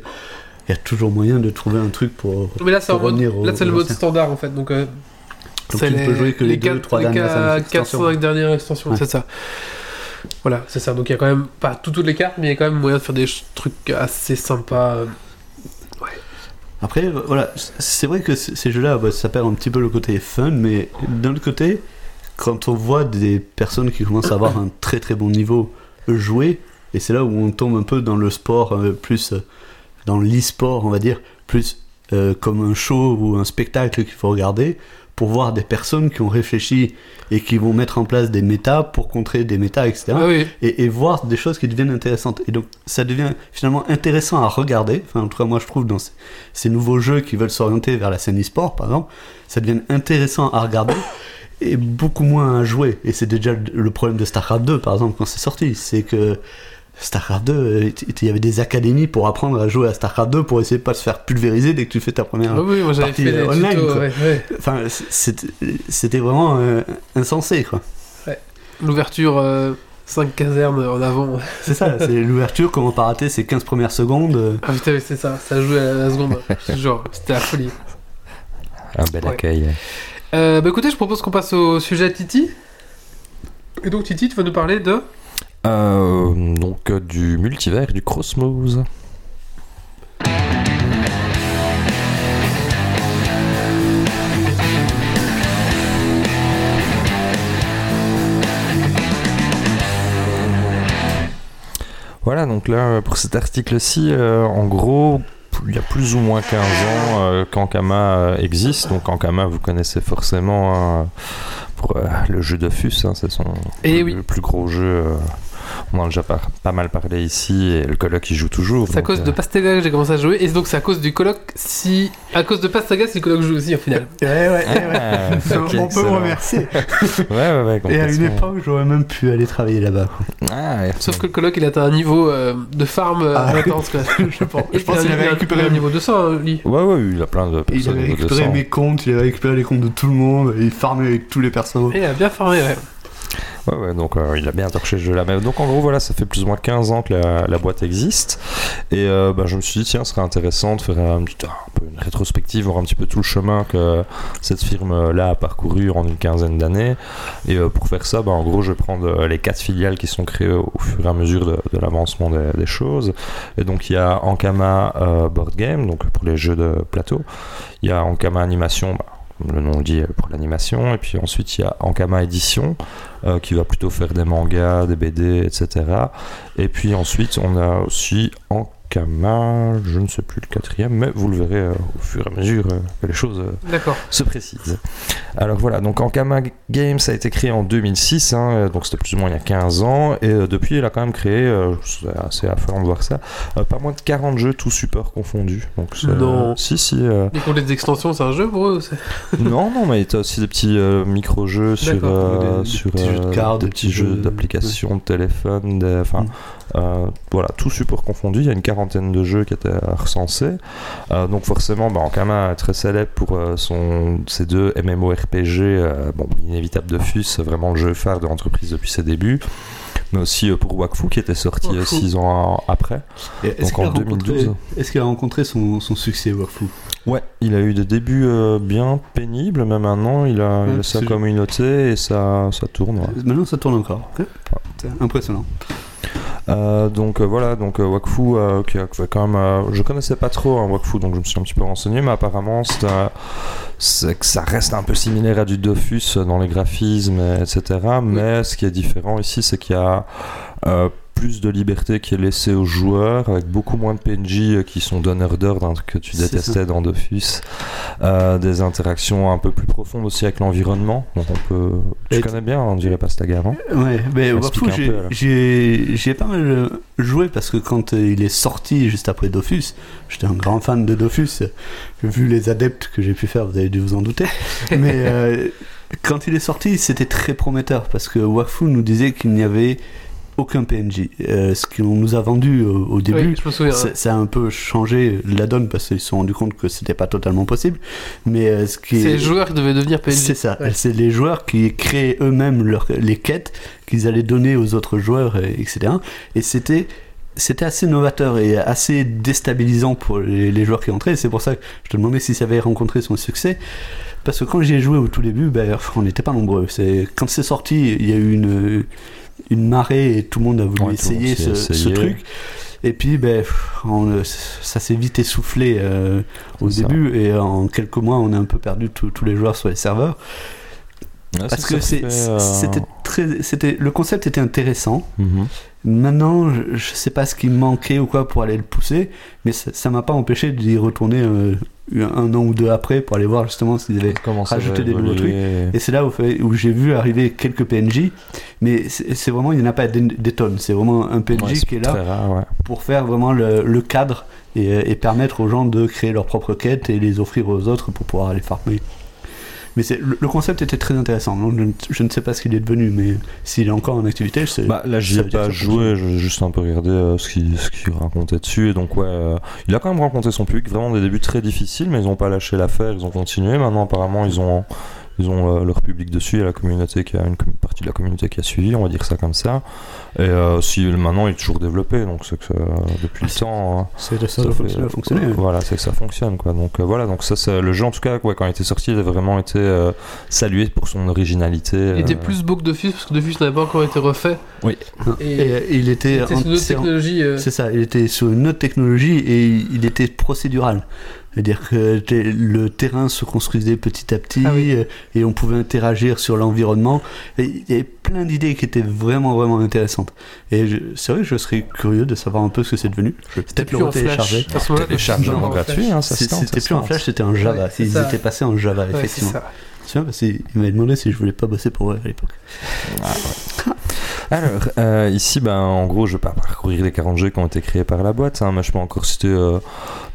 il y a toujours moyen de trouver un truc pour. Mais là, c'est là, le mode standard en fait. Donc, euh, Donc tu ne peux jouer que les, deux, quatre- trois les dernières quatre- extensions. 405 dernières extensions, Ouais. c'est ça. Voilà, c'est ça. Donc, il y a quand même pas tout- toutes les cartes, mais il y a quand même moyen de faire des trucs assez sympas. euh. Après, euh, voilà, c'est vrai que ces jeux-là, bah, ça perd un petit peu le côté fun, mais d'un autre côté, quand on voit des personnes qui commencent à avoir un très très bon niveau jouer, et c'est là où on tombe un peu dans le sport, euh, plus dans l'e-sport, on va dire, plus comme un show ou un spectacle qu'il faut regarder, pour voir des personnes qui ont réfléchi et qui vont mettre en place des méta pour contrer des méta, etc Ah oui, et, et voir des choses qui deviennent intéressantes. Et donc, ça devient finalement intéressant à regarder. Enfin, en tout cas, moi, je trouve dans ces, ces nouveaux jeux qui veulent s'orienter vers la scène e-sport, par exemple, ça devient intéressant à regarder et beaucoup moins à jouer. Et c'est déjà le problème de StarCraft 2, par exemple, quand c'est sorti. C'est que StarCraft 2, euh, il y avait des académies pour apprendre à jouer à StarCraft 2 pour essayer de pas se faire pulvériser dès que tu fais ta première. Oui, moi j'avais partie, fait des euh, online, tutos, ouais, ouais. Enfin, c'était vraiment euh, insensé, quoi. L'ouverture 5 casernes en avant. C'est ça, c'est l'ouverture, comment pas rater ces 15 premières secondes. euh, Ah putain, c'est ça, ça jouait à la seconde. Genre, c'était la folie. Un bel Ouais. accueil. Euh, bah écoutez, je propose qu'on passe au sujet Titi. Et donc Titi, tu vas nous parler de... Euh, donc euh, du multivers, du Cosmos. Voilà, donc là, pour cet article-ci, euh, en gros, il y a plus ou moins 15 ans euh, qu'Ankama euh, existe. Donc Ankama, vous connaissez forcément hein, pour euh, le jeu Dofus, hein, c'est son Eh le, oui. le plus gros jeu. Euh, on en a déjà par- pas mal parlé ici et le colloque il joue toujours. C'est à cause euh, de Pastaga que j'ai commencé à jouer, et donc c'est à cause du colloque si... À cause de Pastaga si le colloque joue aussi au final. Ouais, ouais, Ah, ok, on peut excellent. remercier. Ouais, ouais, ouais. Et à une époque, j'aurais même pu aller travailler là-bas. Ah, ouais. Sauf que le colloque il atteint un niveau euh, de farm euh, Ah. intense quoi. je pense, je pense il qu'il a- avait il récupéré il un niveau 200 hein, lui. Ouais, ouais, il a plein de Il personnes avait niveau récupéré 200. mes comptes, il avait récupéré les comptes de tout le monde, et il farmait avec tous les persos. Et il a bien farmé, ouais. Ouais, ouais, donc euh, il a bien torché ce jeu-là. Donc en gros, voilà, ça fait plus ou moins 15 ans que la, boîte existe. Et euh, bah, je me suis dit, tiens, ce serait intéressant de faire un, petit- peu une rétrospective, voir un petit peu tout le chemin que cette firme-là a parcouru en une quinzaine d'années. Et euh, pour faire ça, bah, en gros, je vais prendre euh, les quatre filiales qui sont créées au fur et à mesure de, l'avancement des, choses. Et donc il y a Ankama Board Game, donc pour les jeux de plateau. Il y a Ankama Animation, bah, le nom dit, euh, pour l'animation. Et puis ensuite, il y a Ankama Édition, euh, qui va plutôt faire des mangas, des BD, etc. Et puis ensuite, on a aussi Ankama, je ne sais plus le quatrième, mais vous le verrez euh, au fur et à mesure euh, que les choses euh, se précisent. Alors voilà, donc Ankama Games a été créé en 2006, hein, donc c'était plus ou moins il y a 15 ans, et euh, depuis il a quand même créé, euh, c'est assez affolant de voir ça, euh, pas moins de 40 jeux, tous supports confondus. Donc Non. Si, si. euh, Et pour les extensions, c'est un jeu pour eux non, non, mais t'as aussi des petits euh, micro-jeux sur, euh, Des- des sur petits jeux de cartes, des des petits jeux d'applications, de téléphone, des- enfin, Mm. Euh, voilà, tout support confondu. Il y a une quarantaine de jeux qui étaient recensés. Euh, donc forcément, bah, Ankama est très célèbre pour euh, son, ses deux MMORPG, euh, bon, inévitable de FUS, vraiment le jeu phare de l'entreprise depuis ses débuts. Mais aussi euh, pour Wakfu qui était sorti Wakfu. 6 ans après. Donc qu'il a, en rencontré- 2012. est-ce qu'il a rencontré son, son succès, Warfoo Ouais, il a eu des débuts euh, bien pénibles, mais maintenant il a, il a Ouais, sa communauté et ça, ça tourne. ouais. Maintenant, ça tourne encore. Impressionnant. Euh, donc euh, voilà, donc euh, Wakfu, qui a quand même, je connaissais pas trop hein, Wakfu, donc je me suis un petit peu renseigné, mais apparemment c'est, que ça reste un peu similaire à du Dofus dans les graphismes, et- etc. Mais ce qui est différent ici, c'est qu'il y a plus de liberté qui est laissée aux joueurs, avec beaucoup moins de PNJ euh, qui sont donneurs d'ordre hein, que tu détestais dans Dofus, Euh, des interactions un peu plus profondes aussi avec l'environnement. Donc on peut, tu connais bien, on dirait pas Stagar, hein Ouais, mais Warfoo, un j'ai- pas mal euh, joué parce que quand il est sorti juste après Dofus, j'étais un grand fan de Dofus. Vu les adeptes que j'ai pu faire, vous avez dû vous en douter. mais euh, quand il est sorti, c'était très prometteur parce que Wakfu nous disait qu'il n'y avait aucun PNJ. Euh, ce qu'on nous a vendu au, au début, Oui, ça, a un peu changé la donne parce qu'ils se sont rendus compte que c'était pas totalement possible. Mais euh, ce qui C'est est les joueurs qui devaient devenir PNJ. c'est ça. Ouais. C'est les joueurs qui créaient eux-mêmes leurs- les quêtes qu'ils allaient donner aux autres joueurs, et- etc. Et c'était c'était assez novateur et assez déstabilisant pour les, les joueurs qui entraient. C'est pour ça que je te demandais si ça avait rencontré son succès. Parce que quand j'y ai joué au tout début, ben, on n'était pas nombreux. C'est quand c'est sorti, il y a eu une une marée et tout le monde a voulu Ouais, essayer ce, truc. Et puis, ben, on- ça s'est vite essoufflé euh, au ça. début et en quelques mois, on a un peu perdu tous les joueurs sur les serveurs. Ouais, Parce que fait, euh, c'était très, c'était le concept était intéressant. mhm. Maintenant, je, je sais pas ce qui me manquait ou quoi pour aller le pousser, mais ça ça m'a pas empêché d'y retourner euh, un an ou deux après pour aller voir justement s'ils avaient. Va des nouveaux évoluer. Et c'est là où, j'ai vu arriver quelques PNJ, mais c'est vraiment il n'y en a pas des, des tonnes. C'est vraiment un PNJ Ouais, qui est là Très rare, ouais. pour faire vraiment le, le cadre et, et permettre aux gens de créer leurs propres quêtes et les offrir aux autres pour pouvoir aller farmer. Mais c'est- le, le concept était très intéressant. Donc je, ne- je ne sais pas ce qu'il est devenu, mais s'il est encore en activité, je sais. Bah, là, j'y ai pas joué, j'ai juste un peu regardé euh, ce qu'il racontait dessus. Et donc, ouais, euh, il a quand même rencontré son public. Vraiment des débuts très difficiles, mais ils ont pas lâché l'affaire, ils ont continué. Maintenant, apparemment, ils ont, ils ont euh, leur public dessus. Il y a la communauté qui a une com- partie de la communauté qui a suivi, on va dire ça comme ça. Et euh, si maintenant, il est toujours développé, donc c'est que euh, depuis le temps. hein, c'est ça, ça fait- hein. Voilà, c'est que ça fonctionne quoi. Donc euh, voilà, donc ça, c'est- le jeu en tout cas, ouais, quand il était sorti, il a vraiment été euh, salué pour son originalité. Il était plus beau que Dofus parce que Dofus n'avait pas encore été refait. Oui. Et, Et, euh, il était, sur une autre technologie. euh, C'est ça, il était sur une autre technologie et il était procédural. C'est-à-dire que le terrain se construisait petit à petit Ah oui. euh, et on pouvait interagir sur l'environnement. Il y avait plein d'idées qui étaient vraiment, vraiment intéressantes. Et c'est vrai que je serais curieux de savoir un peu ce que c'est devenu. Je vais C'était peut-être le téléchargement c'était hein, plus en tente. flash, c'était en Java. Ils étaient passés en Java, effectivement. Parce qu'il m'avait demandé si je voulais pas bosser pour eux à l'époque. Alors, euh, ici, ben, en gros, je vais pas parcourir les 40 jeux qui ont été créés par la boîte, hein, mais je peux encore citer euh,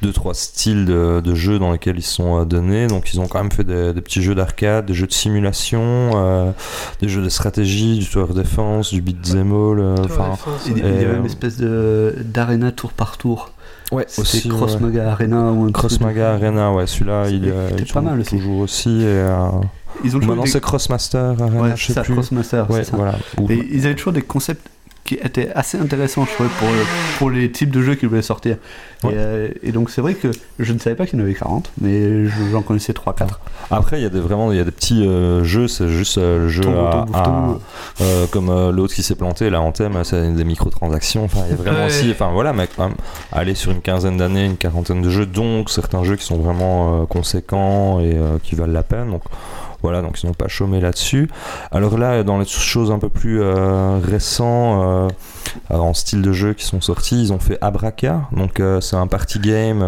deux, trois styles de, de jeux dans lesquels ils sont euh, donnés. Donc, ils ont quand même fait des, des petits jeux d'arcade, des jeux de simulation, euh, des jeux de stratégie, du tower defense, du beat'em all. euh, Enfin, Il, y avait euh, une espèce de d'arena tour par tour. Ouais, aussi. Cross ouais. Maga Arena ou un Cross truc de- Maga Arena, ouais, celui-là, il, C'était- euh, il pas mal aussi. toujours aussi. Et, euh, Ils ont toujours maintenant, des- c'est Crossmaster Arena, Ouais, je c'est sais ça, plus. Crossmaster, Ouais, c'est ça. voilà. Ou- Et ils avaient toujours des concepts qui étaient assez intéressants, je trouvais, pour, pour les types de jeux qu'ils voulaient sortir. Ouais. Et, euh, et donc, c'est vrai que je ne savais pas qu'il y en avait 40, mais je- j'en connaissais 3-4. Après, il y a des, vraiment il y a des petits euh, jeux, c'est juste euh, le jeu Tombe, à- tombe, à- tombe. euh, comme euh, l'autre qui s'est planté là en thème, c'est des microtransactions. Enfin, il y a vraiment Ouais. aussi, enfin voilà, mais quand même, aller sur une quinzaine d'années, une quarantaine de jeux, donc certains jeux qui sont vraiment euh, conséquents et euh, qui valent la peine. Donc voilà, donc ils n'ont pas chômé là-dessus. Alors là, dans les choses un peu plus euh, récents, euh, en style de jeu qui sont sortis, ils ont fait Abraka. Donc euh, c'est un party game.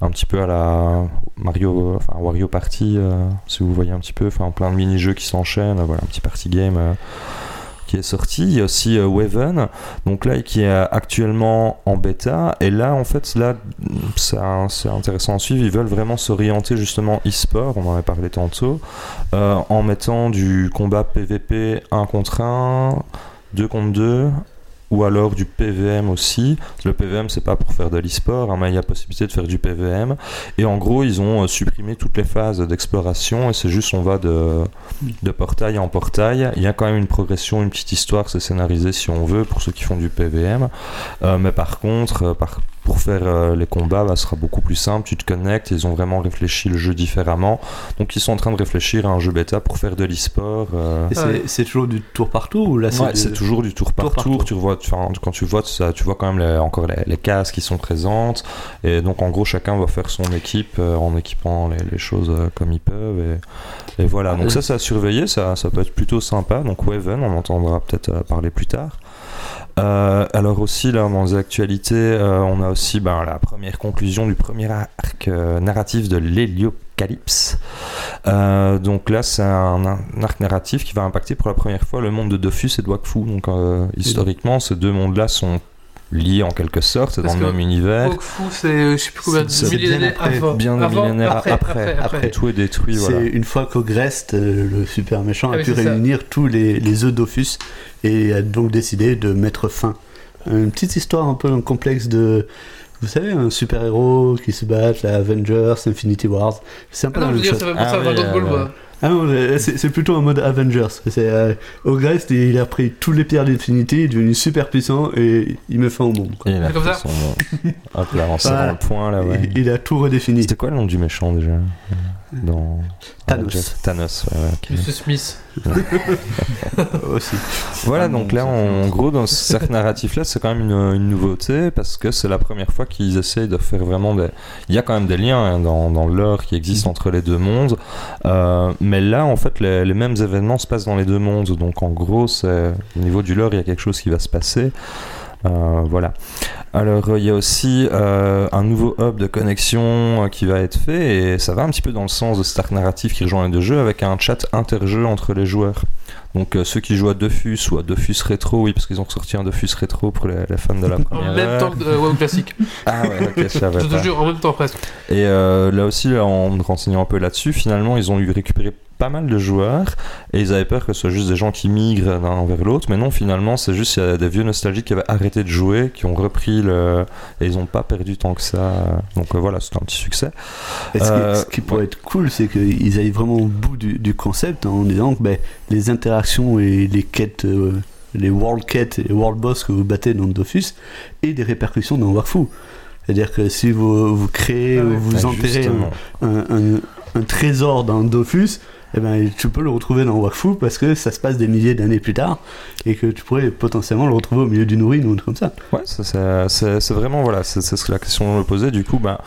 un petit peu à la Mario, enfin Wario Party, si vous voyez un petit peu, enfin plein de mini-jeux qui s'enchaînent, voilà un petit party game qui est sorti. Il y a aussi euh, Waven, donc là qui est actuellement en bêta, et là en fait là c'est intéressant à suivre. Ils veulent vraiment s'orienter justement e-sport, on en avait parlé tantôt, euh, en mettant du combat PVP 1 contre 1, 2 contre 2 ou alors du PVM aussi. Le PVM, c'est pas pour faire de l'e-sport, hein, mais il y a possibilité de faire du PVM. Et en gros, ils ont euh, supprimé toutes les phases d'exploration et c'est juste on va de, portail en portail. Il y a quand même une progression, une petite histoire, c'est scénarisé si on veut pour ceux qui font du PVM. Euh, mais par contre, euh, par- pour faire euh, les combats, bah, ce sera beaucoup plus simple. Tu te connectes, ils ont vraiment réfléchi le jeu différemment. Donc ils sont en train de réfléchir à un jeu bêta pour faire de l'e-sport. euh, c'est- Ouais. c'est toujours du tour par tour ou là Ouais, du- c'est toujours du tour par tour tour. par tour. Tu vois, quand tu votes, ça, tu vois quand même les- encore les, les cases qui sont présentes. Et donc, en gros, chacun va faire son équipe euh, en équipant les, les choses euh, comme ils peuvent. Et, et voilà. Donc, ça, c'est à surveiller. Ça, ça peut être plutôt sympa. Donc, Waven, on entendra peut-être parler plus tard. Euh, alors aussi là dans les actualités, euh, on a aussi ben, la première conclusion du premier arc euh, narratif de l'Héliocalypse. Donc là c'est un, un arc narratif qui va impacter pour la première fois le monde de Dofus et de Wakfu. Donc historiquement ces deux mondes-là sont liés en quelque sorte, c'est dans Parce le que même univers. Wakfu, c'est euh, je sais plus combien de millénaires après, avant. Bien des Avant, millénaires après, après, après, après. Tout est détruit, C'est voilà. une fois qu'Ogrest, euh, le super méchant, Ah a pu ça. réunir tous les, les œufs Dofus et a donc décidé de mettre fin. Une petite histoire un peu un complexe de. Vous savez, un super-héros qui se bat, la Avengers, Infinity Wars. C'est un peu Ah la non, veux même dire, chose. ça va Ah à oui, euh, moi. Ah non, c'est plutôt en mode Avengers. C'est euh, Ogrest, il a pris tous les pierres d'Infinity, il est devenu super puissant et il me fait un monde. quoi. Il a comme ça son nom. Hop là, en serrant Voilà. le point là, ouais. il, il a tout redéfini. C'était quoi le nom du méchant déjà? Dans Thanos. Avengers Thanos, ouais. Monsieur Smith. aussi. Voilà, donc là, en gros, dans ce cercle narratif-là, c'est quand même une, une nouveauté parce que c'est la première fois qu'ils essayent de faire vraiment des. Il y a quand même des liens hein, dans, dans l'or qui existe entre les deux mondes, Euh, mais là, en fait, les, les mêmes événements se passent dans les deux mondes. Donc, en gros, c'est au niveau du lore, il y a quelque chose qui va se passer. Euh, voilà. Alors, euh, il y a aussi euh, un nouveau hub de connexion qui va être fait et ça va un petit peu dans le sens de cet arc narratif qui rejoint les deux jeux avec un chat interjeu entre les joueurs. Donc euh, ceux qui jouent à Dofus ou à Dofus Rétro, oui, parce qu'ils ont sorti un Dofus Rétro pour les, les fans de la En première même heure. temps que euh, WoW classique. Ah ouais, ok, je savais Je te jure, en même temps presque. Et euh, là aussi, là, en me renseignant un peu là-dessus, finalement, ils ont eu récupéré pas mal de joueurs et ils avaient peur que ce soit juste des gens qui migrent d'un vers l'autre, mais non, finalement, c'est juste il y a des vieux nostalgiques qui avaient arrêté de jouer, qui ont repris le. et ils n'ont pas perdu tant que ça. Donc euh, voilà, c'était un petit succès. Et ce, qui, Euh, ce qui pourrait être cool, c'est qu'ils aillent vraiment au bout du, du concept en disant que ben, les interactions et les quêtes, euh, les world quêtes et world boss que vous battez dans Dofus aient des répercussions dans Wakfu. C'est-à-dire que si vous, vous créez Ah vous Ah, enterrez un- un trésor dans Dofus, eh ben, tu peux le retrouver dans Wakfu parce que ça se passe des milliers d'années plus tard et que tu pourrais potentiellement le retrouver au milieu d'une urine ou un truc comme ça. Ouais, ça, c'est- c'est c'est vraiment voilà, c'est c'est ce que la question que je me posais. Du coup, ben,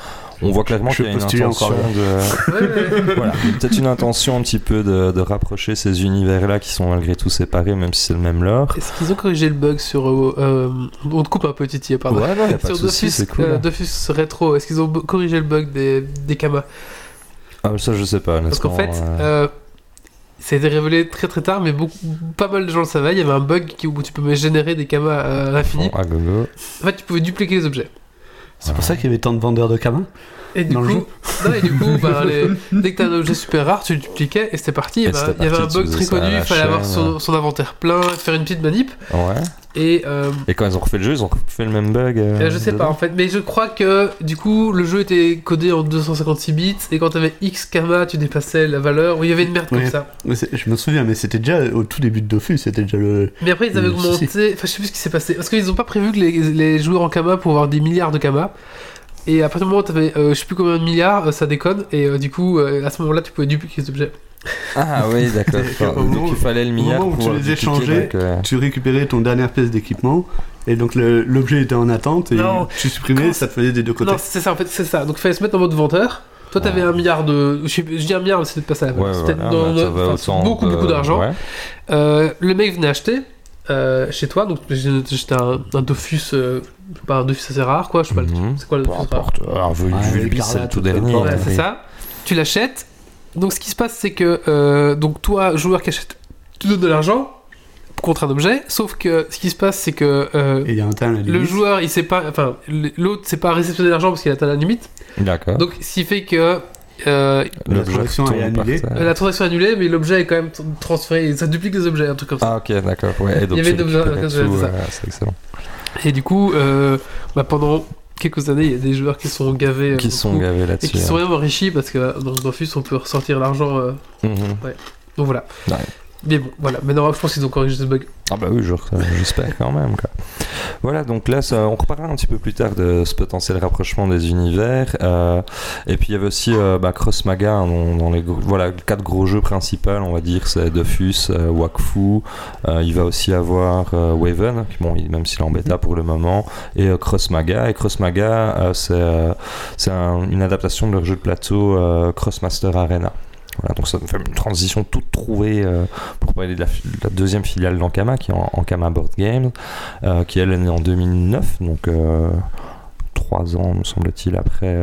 on voit clairement Je qu'il y a une intention de. Voilà, peut-être une intention un petit peu de, de rapprocher ces univers-là qui sont malgré tout séparés, même si c'est le même lore. Est-ce qu'ils ont corrigé le bug sur. euh, euh, on te coupe un peu, Titi, pardon. Ouais, non, y a pas de sur souci, Dofus, c'est cool. euh, Dofus Retro, est-ce qu'ils ont corrigé le bug des, des kamas? Ah, ça, je sais pas, Parce qu'en fait, euh, euh, ça a été révélé très très tard, mais beaucoup, pas mal de gens le savaient. Il y avait un bug qui, où tu peux générer des kamas à l'infini. bon. En fait, tu pouvais dupliquer les objets. C'est pour ça qu'il y avait tant de vendeurs de camas. Et du Dans le coup, non, et du coup bah, les- dès que t'as un objet super rare, tu le dupliquais et c'était parti. Et bah, il y avait un bug très connu, il fallait avoir son, son inventaire plein, faire une petite manip. Ouais. Et euh, Et quand ils ont refait le jeu, ils ont refait le même bug. euh, euh, je sais pas en fait, mais je crois que du coup le jeu était codé en 256 bits et quand t'avais X kama, tu dépassais la valeur. Ou il y avait une merde comme ça. Je me souviens, mais c'était déjà au tout début de Dofus, c'était déjà le. Mais après ils avaient augmenté. Enfin, je sais plus ce qui s'est passé. Parce qu'ils ont pas prévu que les, les joueurs en kama pour avoir des milliards de kama. Et à partir du moment où t'avais euh, je sais plus combien de milliards, ça déconne. Et euh, du coup, euh, à ce moment-là, tu pouvais dupliquer les objets. Ah oui, d'accord. Au donc moment- il fallait le au milliard moment où pour tu les échangeais, donc, euh, Tu récupérais ton dernière pièce d'équipement, et donc l'objet était en attente, et Non. tu supprimais, ça te faisait des deux côtés. Non, c'est ça en fait, c'est ça. Donc il fallait se mettre en mode vendeur. Toi, t'avais un milliard de. Je, dis un milliard, mais c'était pas ça. Ouais, C'était voilà, dans- bah, enfin, beaucoup, de- beaucoup d'argent. ouais. Euh, le mec venait acheter euh, chez toi, donc j'ai- j'étais un, un Dofus, euh, pas un Dofus assez rare, quoi. Je sais pas, le- Mhm. c'est quoi le Peu Dofus rare importe. Un Ouais, l'écarlate, c'est le tout peu dernier. Ouais, c'est ça. Tu l'achètes. Donc ce qui se passe, c'est que euh, donc toi, joueur qui achète, tu donnes de l'argent contre un objet. Sauf que ce qui se passe, c'est que euh, Et il y a un temps à la le joueur, il sait pas, enfin l'autre, sait pas réceptionner l'argent parce qu'il atteint la limite. D'accord. Donc ce qui fait que euh, La transaction est par annulée. la transaction est annulée, mais l'objet est quand même transféré. Ça duplique les objets, un truc comme ça. Ah ok, d'accord. Ouais. Donc Il y avait tu une objet- récupères c'est tout, ça. c'est excellent. Et du coup, euh, bah, pendant quelques années, il y a des joueurs qui sont gavés. euh, Qui sont gavés Et là-dessus. qui sont hein. vraiment enrichis parce que euh, dans Dofus, on peut ressortir l'argent. euh, Mhm. donc voilà. Ouais. Mais bon, voilà. Maintenant, je pense qu'ils ont corrigé ce bug. Ah bah oui, je- j'espère quand même. Quoi. Voilà, donc là, ça, on reparlera un petit peu plus tard de ce potentiel rapprochement des univers. euh, et puis il y avait aussi euh, bah, Cross Maga hein, dans, les voilà quatre gros jeux principaux, on va dire, c'est Dofus, euh, Wakfu. euh, il va aussi avoir Waven, bon, même s'il est en bêta pour le moment, et Cross Maga. Et Cross Maga, c'est c'est un- une adaptation de leur jeu de plateau Crossmaster Arena. Voilà, donc ça me fait une transition toute trouvée euh, pour parler de la, deuxième filiale d'Ankama, qui est Ankama Board Games, euh, qui elle est née en 2009, donc euh, trois ans, me semble-t-il, après,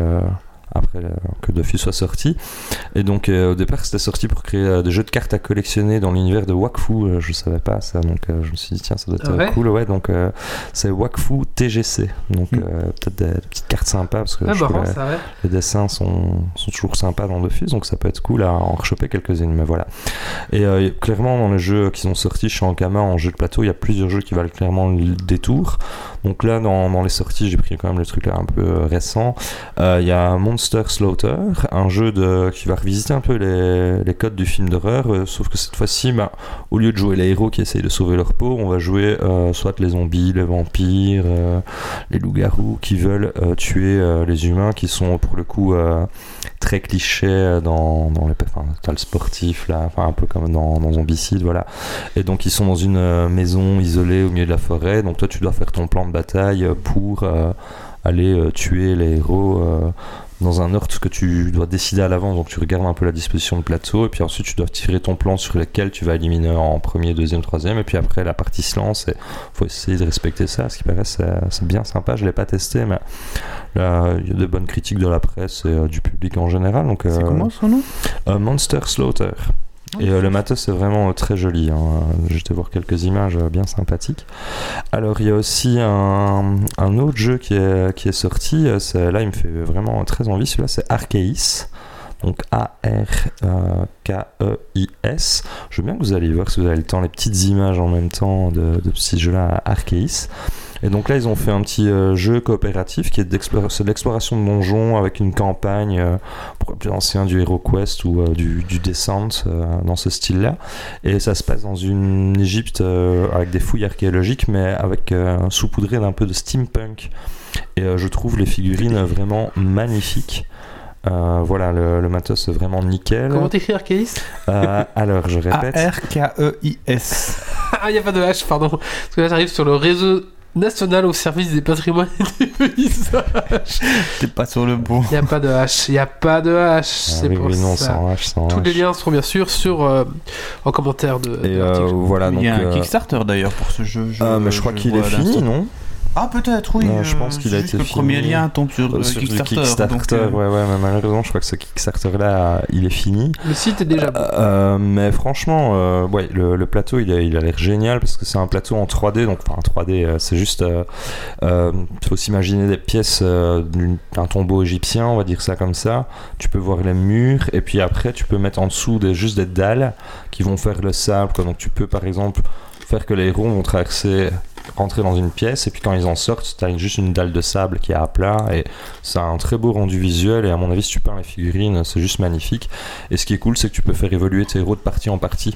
après euh, que Dofus soit sorti. Et donc euh, au départ c'était sorti pour créer euh, des jeux de cartes à collectionner dans l'univers de Wakfu. Je savais pas ça, donc je me suis dit tiens ça doit être Ah ouais cool. Ouais, donc c'est Wakfu TGC. Donc Mm. euh, peut-être des, des petites cartes sympas parce que Ah, je trouve marrant, la- ça, ouais. les dessins sont, sont toujours sympas dans Dofus, donc ça peut être cool à en rechoper quelques-unes, mais voilà. Et clairement, dans les jeux qui sont sortis chez Ankama en jeu de plateau, il y a plusieurs jeux qui valent clairement le détour. Donc là, dans, dans les sorties, j'ai pris quand même le truc là un peu euh, récent. Euh, Il y a Monster Slaughter, un jeu de, qui va revisiter un peu les, les codes du film d'horreur, euh, sauf que cette fois-ci, bah, au lieu de jouer les héros qui essayent de sauver leur peau, on va jouer soit les zombies, les vampires, les loups-garous qui veulent tuer les humains, qui sont pour le coup très clichés dans, dans les enfin, t'as le sportif là, enfin un peu comme dans, dans Zombicide, voilà. Et donc ils sont dans une maison isolée au milieu de la forêt, donc toi tu dois faire ton plan de bataille pour euh, aller euh, tuer les héros euh, dans un ordre que tu dois décider à l'avance, donc tu regardes un peu la disposition de plateau, et puis ensuite tu dois tirer ton plan sur lequel tu vas éliminer en premier, deuxième, troisième, et puis après la partie se lance, et faut essayer de respecter ça, ce qui paraît c'est bien sympa, je l'ai pas testé, mais là il y a de bonnes critiques de la presse et euh, du public en général, donc C'est comment son nom? euh, Monster Slaughter. Et euh, le matos est vraiment euh, très joli. Hein. Je vais voir quelques images euh, bien sympathiques. Alors il y a aussi un, autre jeu qui est, qui est sorti. euh, c'est- Là il me fait vraiment très envie. Celui-là c'est Arceis. Donc A-R-K-E-I-S. Je veux bien que vous alliez voir si vous avez le temps, les petites images en même temps de, de ce jeu-là, Arceis. Et donc là, ils ont fait un petit euh, jeu coopératif qui est de l'exploration de donjons avec une campagne euh, pour le plus ancien du HeroQuest ou euh, du, du Descent euh, dans ce style-là. Et ça se passe dans une Égypte euh, avec des fouilles archéologiques, mais avec euh, saupoudré d'un peu de steampunk. Et euh, je trouve les figurines vraiment magnifiques. Euh, voilà, le, le matos vraiment nickel. Comment t'écris Arceis Euh, alors, je répète. A-R-K-E-I-S. Ah, il n'y a pas de H, pardon. Parce que là, j'arrive sur le réseau national au service des patrimoines et des paysages. T'es pas sur le bon. Il n'y a pas de H. Il n'y a pas de H. Ah c'est oui, pour oui, non, ça. sans H, sans Tous H. les liens seront bien sûr sur, euh, en commentaire de, de Et euh, voilà, Il y a un euh, Kickstarter d'ailleurs pour ce jeu. ah, mais je crois qu'il est fini, non? Ah, peut-être, oui. Non, je euh, pense qu'il a été Le premier lien tombe sur, Euh, le sur Kickstarter. Kickstarter, donc, euh, ouais, ouais, mais malheureusement, je crois que ce Kickstarter-là, il est fini. Le site est déjà bon. Euh, mais franchement, euh, ouais, le, le plateau, il a il a l'air génial parce que c'est un plateau en 3D, donc enfin 3D, euh, c'est juste, euh, euh, faut s'imaginer des pièces euh, d'un tombeau égyptien, on va dire ça comme ça. Tu peux voir les murs et puis après, tu peux mettre en dessous des, juste des dalles qui vont faire le sable. quoi. Donc tu peux par exemple faire que les héros vont traverser rentrer dans une pièce et puis quand ils en sortent tu as juste une dalle de sable qui est à plat et ça a un très beau rendu visuel et à mon avis si tu peins les figurines c'est juste magnifique et ce qui est cool c'est que tu peux faire évoluer tes héros de partie en partie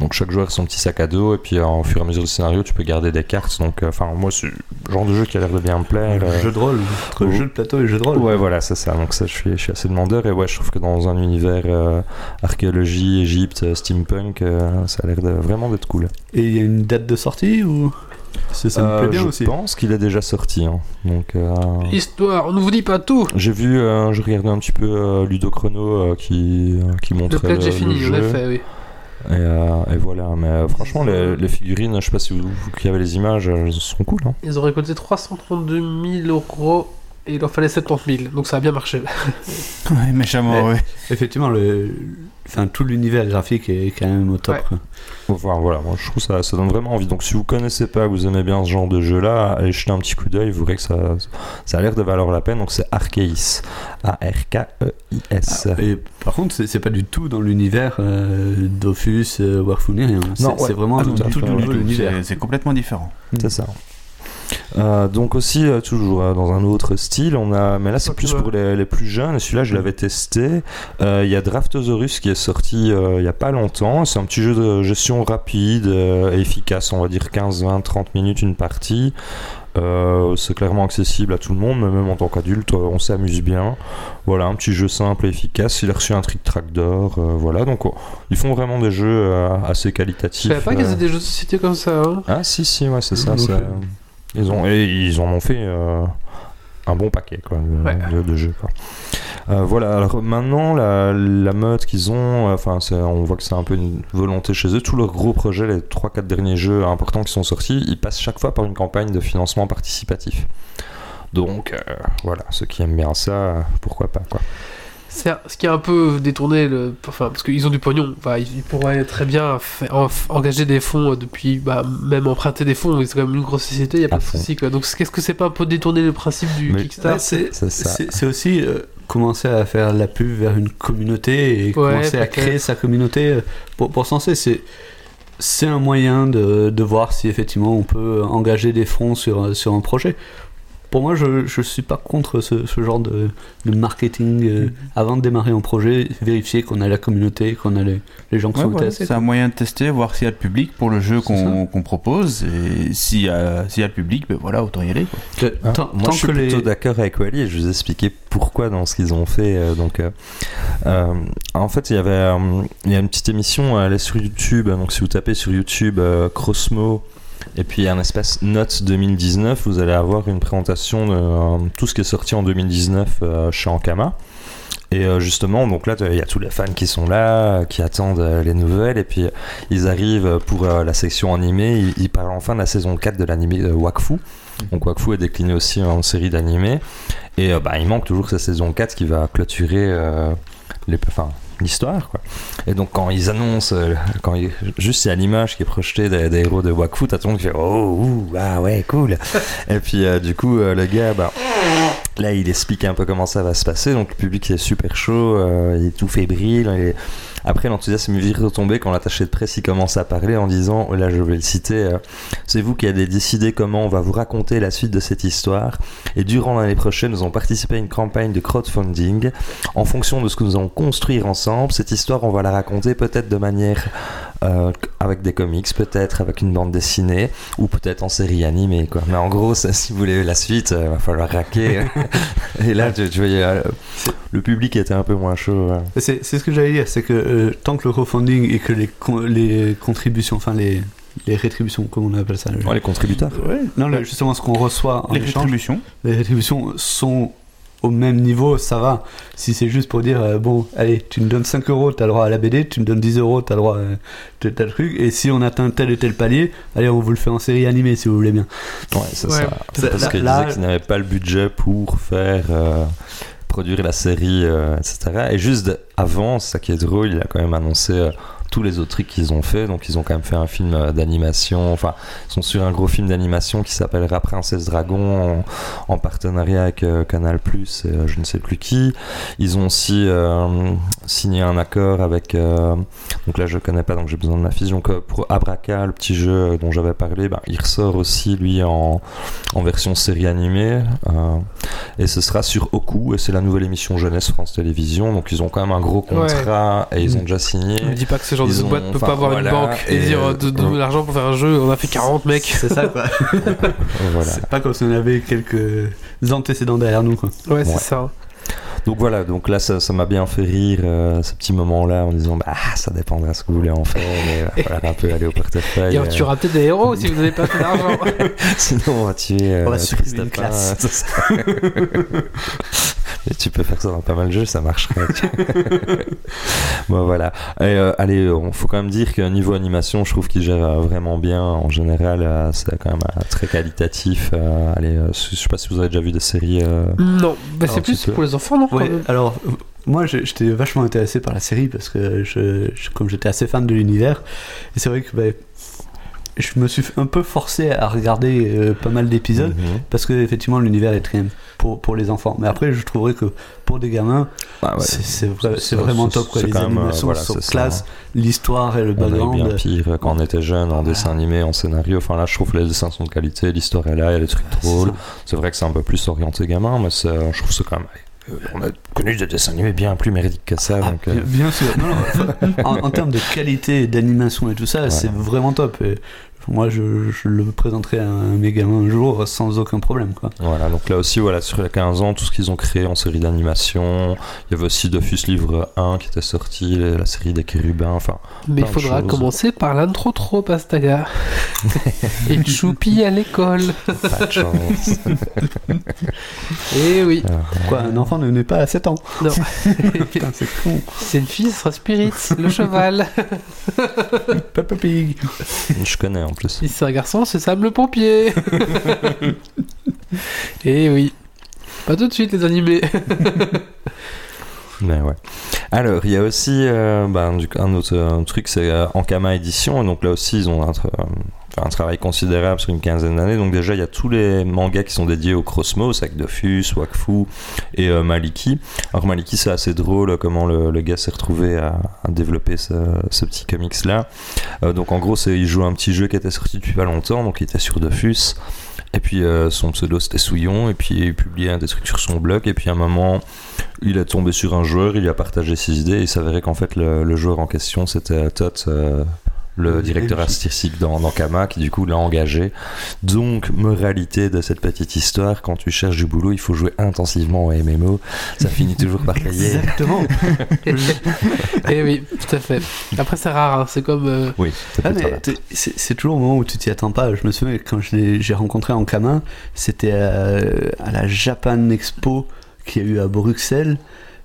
donc chaque joueur a son petit sac à dos et puis euh, au fur et à mesure du scénario tu peux garder des cartes donc euh, enfin moi c'est le genre de jeu qui a l'air de bien me plaire euh, Jeu de rôle, entre Oh. jeu de plateau et jeu de rôle. Ouais, voilà, c'est ça. Donc ça, je suis, je suis assez demandeur et ouais, je trouve que dans un univers euh, archéologie, Égypte, euh, steampunk, euh, ça a l'air de, vraiment d'être cool. Et il y a une date de sortie ou? Ça, ça me Euh, plaît bien je aussi. pense qu'il est déjà sorti. hein. Donc euh, Histoire, on ne vous dit pas tout. j'ai vu, euh, je regardais un petit peu euh, Ludo Chrono euh, qui euh, qui montrait le, est fini, en effet, oui. Et, euh, et voilà. Mais euh, franchement, les, les figurines, je sais pas si vous, vous qui avez les images, elles sont cool. Hein. Ils ont récolté 332 000 euros et il en fallait 70 000, donc ça a bien marché. Ouais, méchamment, Ouais. ouais. Effectivement, le... enfin, tout l'univers graphique est quand même au top. Ouais. quoi. Enfin voilà, moi je trouve ça, ça donne vraiment envie. Donc si vous connaissez pas, que vous aimez bien ce genre de jeu-là, allez jeter un petit coup d'œil, vous verrez que ça, ça a l'air de valoir la peine. Donc c'est Arceis, A-R-K-E-I-S. Ah, Et par contre, c'est pas du tout dans l'univers euh, Dofus, euh, rien. C'est Non, ouais. c'est vraiment Ah, tout, tout tout fait, nouveau C'est- univers. C'est complètement différent. C'est ça. Euh, donc aussi euh, toujours euh, dans un autre style on a mais là c'est plus pour les, les plus jeunes. Et celui-là je l'avais testé. Euh, il y a Draftosaurus qui est sorti euh, il y a pas longtemps. C'est un petit jeu de gestion rapide euh, et efficace on va dire 15 20 30 minutes une partie. Euh, c'est clairement accessible à tout le monde mais même en tant qu'adulte euh, on s'amuse bien. Voilà un petit jeu simple et efficace. Il a reçu un trick track d'or euh, voilà. Donc oh, ils font vraiment des jeux euh, assez Je qualitatifs savais pas qu'ils étaient des jeux de société comme ça. Hein. Ah si si ouais c'est ça. Ils ont et ils en ont fait euh, un bon paquet quoi de, Ouais. de- de jeux. quoi. Euh, voilà. Alors maintenant la, la mode qu'ils ont, euh, enfin on voit que c'est un peu une volonté chez eux. Tous leurs gros projets, les 3-4 derniers jeux importants qui sont sortis, ils passent chaque fois par une campagne de financement participatif. Donc voilà, ceux qui aiment bien ça, pourquoi pas quoi. C'est ce qui a un peu détourné le. Enfin, parce qu'ils ont du pognon. Enfin, ils, pourraient très bien en- engager des fonds depuis. Bah, même emprunter des fonds. C'est quand même une grosse société, il n'y a pas de souci. quoi. Donc, qu'est-ce que c'est pas un peu détourner le principe du Mais- Kickstarter? C'est aussi euh, commencer à faire la pub vers une communauté et commencer à créer sa communauté euh, pour, pour se lancer. C'est c'est un moyen de, de voir si effectivement on peut engager des fonds sur, sur un projet. Pour moi, je ne suis pas contre ce, ce genre de, de marketing. euh, Mhm. Avant de démarrer un projet, vérifier qu'on a la communauté, qu'on a les, les gens qui Ouais, sont voilà, intéressés. c'est un moyen de tester, voir s'il y a le public pour le jeu qu'on qu'on propose. Et s'il y, a- s'il y a le public, ben voilà, autant y aller. quoi. Que- Ah, tant moi, tant je suis que les- plutôt d'accord avec Wally et je vais vous expliquer pourquoi dans ce qu'ils ont fait. euh, donc, euh, euh, en fait, il y avait euh, il y a une petite émission, elle est sur YouTube. Donc, si vous tapez sur YouTube euh, Crossmo et puis un espace Notes 2019, vous allez avoir une présentation de euh, tout ce qui est sorti en 2019 euh, chez Ankama. Et euh, justement, donc là, il y a tous les fans qui sont là, qui attendent les nouvelles, et puis ils arrivent pour la section animée. Ils, parlent enfin de la saison 4 de l'animé Wakfu. Donc Wakfu est décliné aussi en série d'animés. Et bah, il manque toujours cette saison 4 qui va clôturer les, enfin, l'histoire. Quoi. Et donc quand ils annoncent, euh, quand ils- juste y a l'image qui est projetée des, des héros de Wakfu, t'as tout le monde qui fait Oh, ouh, ah ouais, cool. et puis euh, du coup, euh, le gars, bah, là il explique un peu comment ça va se passer. Donc le public est super chaud, il est tout fébrile. il est- Après l'enthousiasme vite retombé quand l'attaché de presse il commence à parler en disant, là je vais le citer, euh, c'est vous qui avez décidé comment on va vous raconter la suite de cette histoire. Et durant l'année prochaine, nous allons participer à une campagne de crowdfunding. En fonction de ce que nous allons construire ensemble, cette histoire, on va la raconter peut-être de manière euh, avec des comics, peut-être avec une bande dessinée, ou peut-être en série animée. Quoi. Mais en gros, ça, si vous voulez la suite, il va falloir raquer. Et là, tu, tu voyais, euh, le public était un peu moins chaud. ouais. C'est c'est ce que j'allais dire, c'est que euh, tant que le crowdfunding et que les, con- les contributions, enfin les, les rétributions, comme on appelle ça le- les contributeurs. Ouais, non, le- justement, ce qu'on reçoit en Les échange, rétributions. les rétributions sont au même niveau, ça va. Si c'est juste pour dire, euh, bon, allez, tu me donnes 5 euros, t'as le droit à la BD, tu me donnes 10 euros, t'as le droit à tel, tel truc, et si on atteint tel et tel palier, allez, on vous le fait en série animée si vous voulez bien. Ouais, c'est Ouais. ça. C'est- Parce qu'ils disaient qu'ils n'avaient pas le budget pour faire euh, produire la série, euh, etc. Et juste avant, ça qui est drôle, il a quand même annoncé euh, tous les autres trucs qu'ils ont fait. Donc ils ont quand même fait un film euh, d'animation. Enfin, ils sont sur un gros film d'animation qui s'appellera Princesse Dragon en, en partenariat avec euh, Canal Plus et euh, je ne sais plus qui. Ils ont aussi signé un accord avec. donc là, je connais pas, donc j'ai besoin de. Donc euh, pour Abraka, le petit jeu dont j'avais parlé, ben, il ressort aussi lui en, en version série animée. et ce sera sur Oku, et c'est la nouvelle émission Jeunesse France Télévisions. Donc ils ont quand même un gros contrat et ils ont déjà signé. On ne dit pas que ce genre Ils de ont- boîte peut enfin, pas avoir voilà, une banque et, et, dire euh, euh, de- l'argent pour faire un jeu. On a fait 40 mecs. C'est ça, quoi. Voilà. C'est pas comme si on avait quelques antécédents derrière nous, quoi. Ouais, c'est Ouais. ça. Donc voilà, donc là ça ça m'a bien fait rire euh, ce petit moment-là en disant bah ça dépendra ce que vous voulez en faire, mais il va falloir un peu aller au portefeuille. Et on euh, tuera peut-être des héros si vous n'avez pas assez d'argent. Sinon on va tuer. euh, On va supprimer une classe. Et tu peux faire ça dans pas mal de jeux, ça marcherait. bon voilà. Et, euh, allez, il faut quand même dire qu'au niveau animation, je trouve qu'il gère euh, vraiment bien. En général, euh, c'est quand même euh, très qualitatif. Euh, allez, euh, je sais pas si vous avez déjà vu des séries. euh, non, bah, c'est plus pour les enfants, non quand Ouais, même alors moi j'étais vachement intéressé par la série parce que je, je- comme j'étais assez fan de l'univers, et c'est vrai que bah, je me suis un peu forcé à regarder euh, pas mal d'épisodes mhm. parce que effectivement l'univers est très pour, pour les enfants. Mais après je trouverais que pour des gamins Ah ouais. c'est c'est vrai- C'est- c'est vraiment top quoi. Les quand même, euh, animations voilà, sont classe, l'histoire et le On a eu bien background. pire quand on était jeune en dessin animé, en scénario. Enfin là, je trouve que les dessins sont de qualité, l'histoire est là, il y a des trucs drôles. C'est vrai que c'est un peu plus orienté gamin, mais je trouve que c'est quand même. Euh, On a connu des dessins animés bien plus méridiques que ça. Ah, donc, bien, bien sûr. Non, non, enfin, en, en termes de qualité d'animation et tout ça, Ouais. c'est vraiment top. Et moi, je, je le présenterai à un mes gamins un jour sans aucun problème. Quoi. Voilà, donc là aussi, voilà, sur les 15 ans, tout ce qu'ils ont créé en série d'animation. Il y avait aussi Dofus Livre 1 qui était sorti, la série des Kérubins. Enfin, Mais il faudra commencer par l'intro trop, Pastaga. Et Choupi à l'école. pas de chance. Eh oui. Euh, Quoi, un enfant ne naît pas à 7 ans. Non. Putain, c'est con. C'est une fille, ce sera Spirit, le cheval. Peppa Pig. je connais en plus. Si c'est un garçon, c'est Sam le pompier. Et oui. Pas tout de suite les animés. Mais ouais. Alors, il y a aussi euh, bah, du- un autre euh, truc, c'est euh, Ankama Édition. Et donc là aussi, ils ont un, un travail considérable sur une quinzaine d'années. Donc déjà, il y a tous les mangas qui sont dédiés au Cosmos, avec Dofus, Wakfu et euh, Maliki. Alors Maliki, c'est assez drôle euh, comment le, gars s'est retrouvé à, développer ce, petit comics-là. Euh, donc en gros, il joue un petit jeu qui était sorti depuis pas longtemps, donc il était sur Dofus. Et puis euh, son pseudo c'était Souillon, et puis il publiait des trucs sur son blog, et puis à un moment il est tombé sur un joueur, il a partagé ses idées, et il s'avérait qu'en fait le, le joueur en question c'était Tot, le directeur artistique dans, dans Kama, qui du coup l'a engagé. Donc, moralité de cette petite histoire, quand tu cherches du boulot, il faut jouer intensivement au MMO, ça finit toujours par payer. Exactement. Eh oui, tout à fait. Après, c'est rare, hein, c'est comme. euh, Oui, c'est Ah, c'est toujours au moment où tu t'y attends pas. Je me souviens quand je l'ai- j'ai rencontré en Kama, c'était à, à la Japan Expo qu'il y a eu à Bruxelles.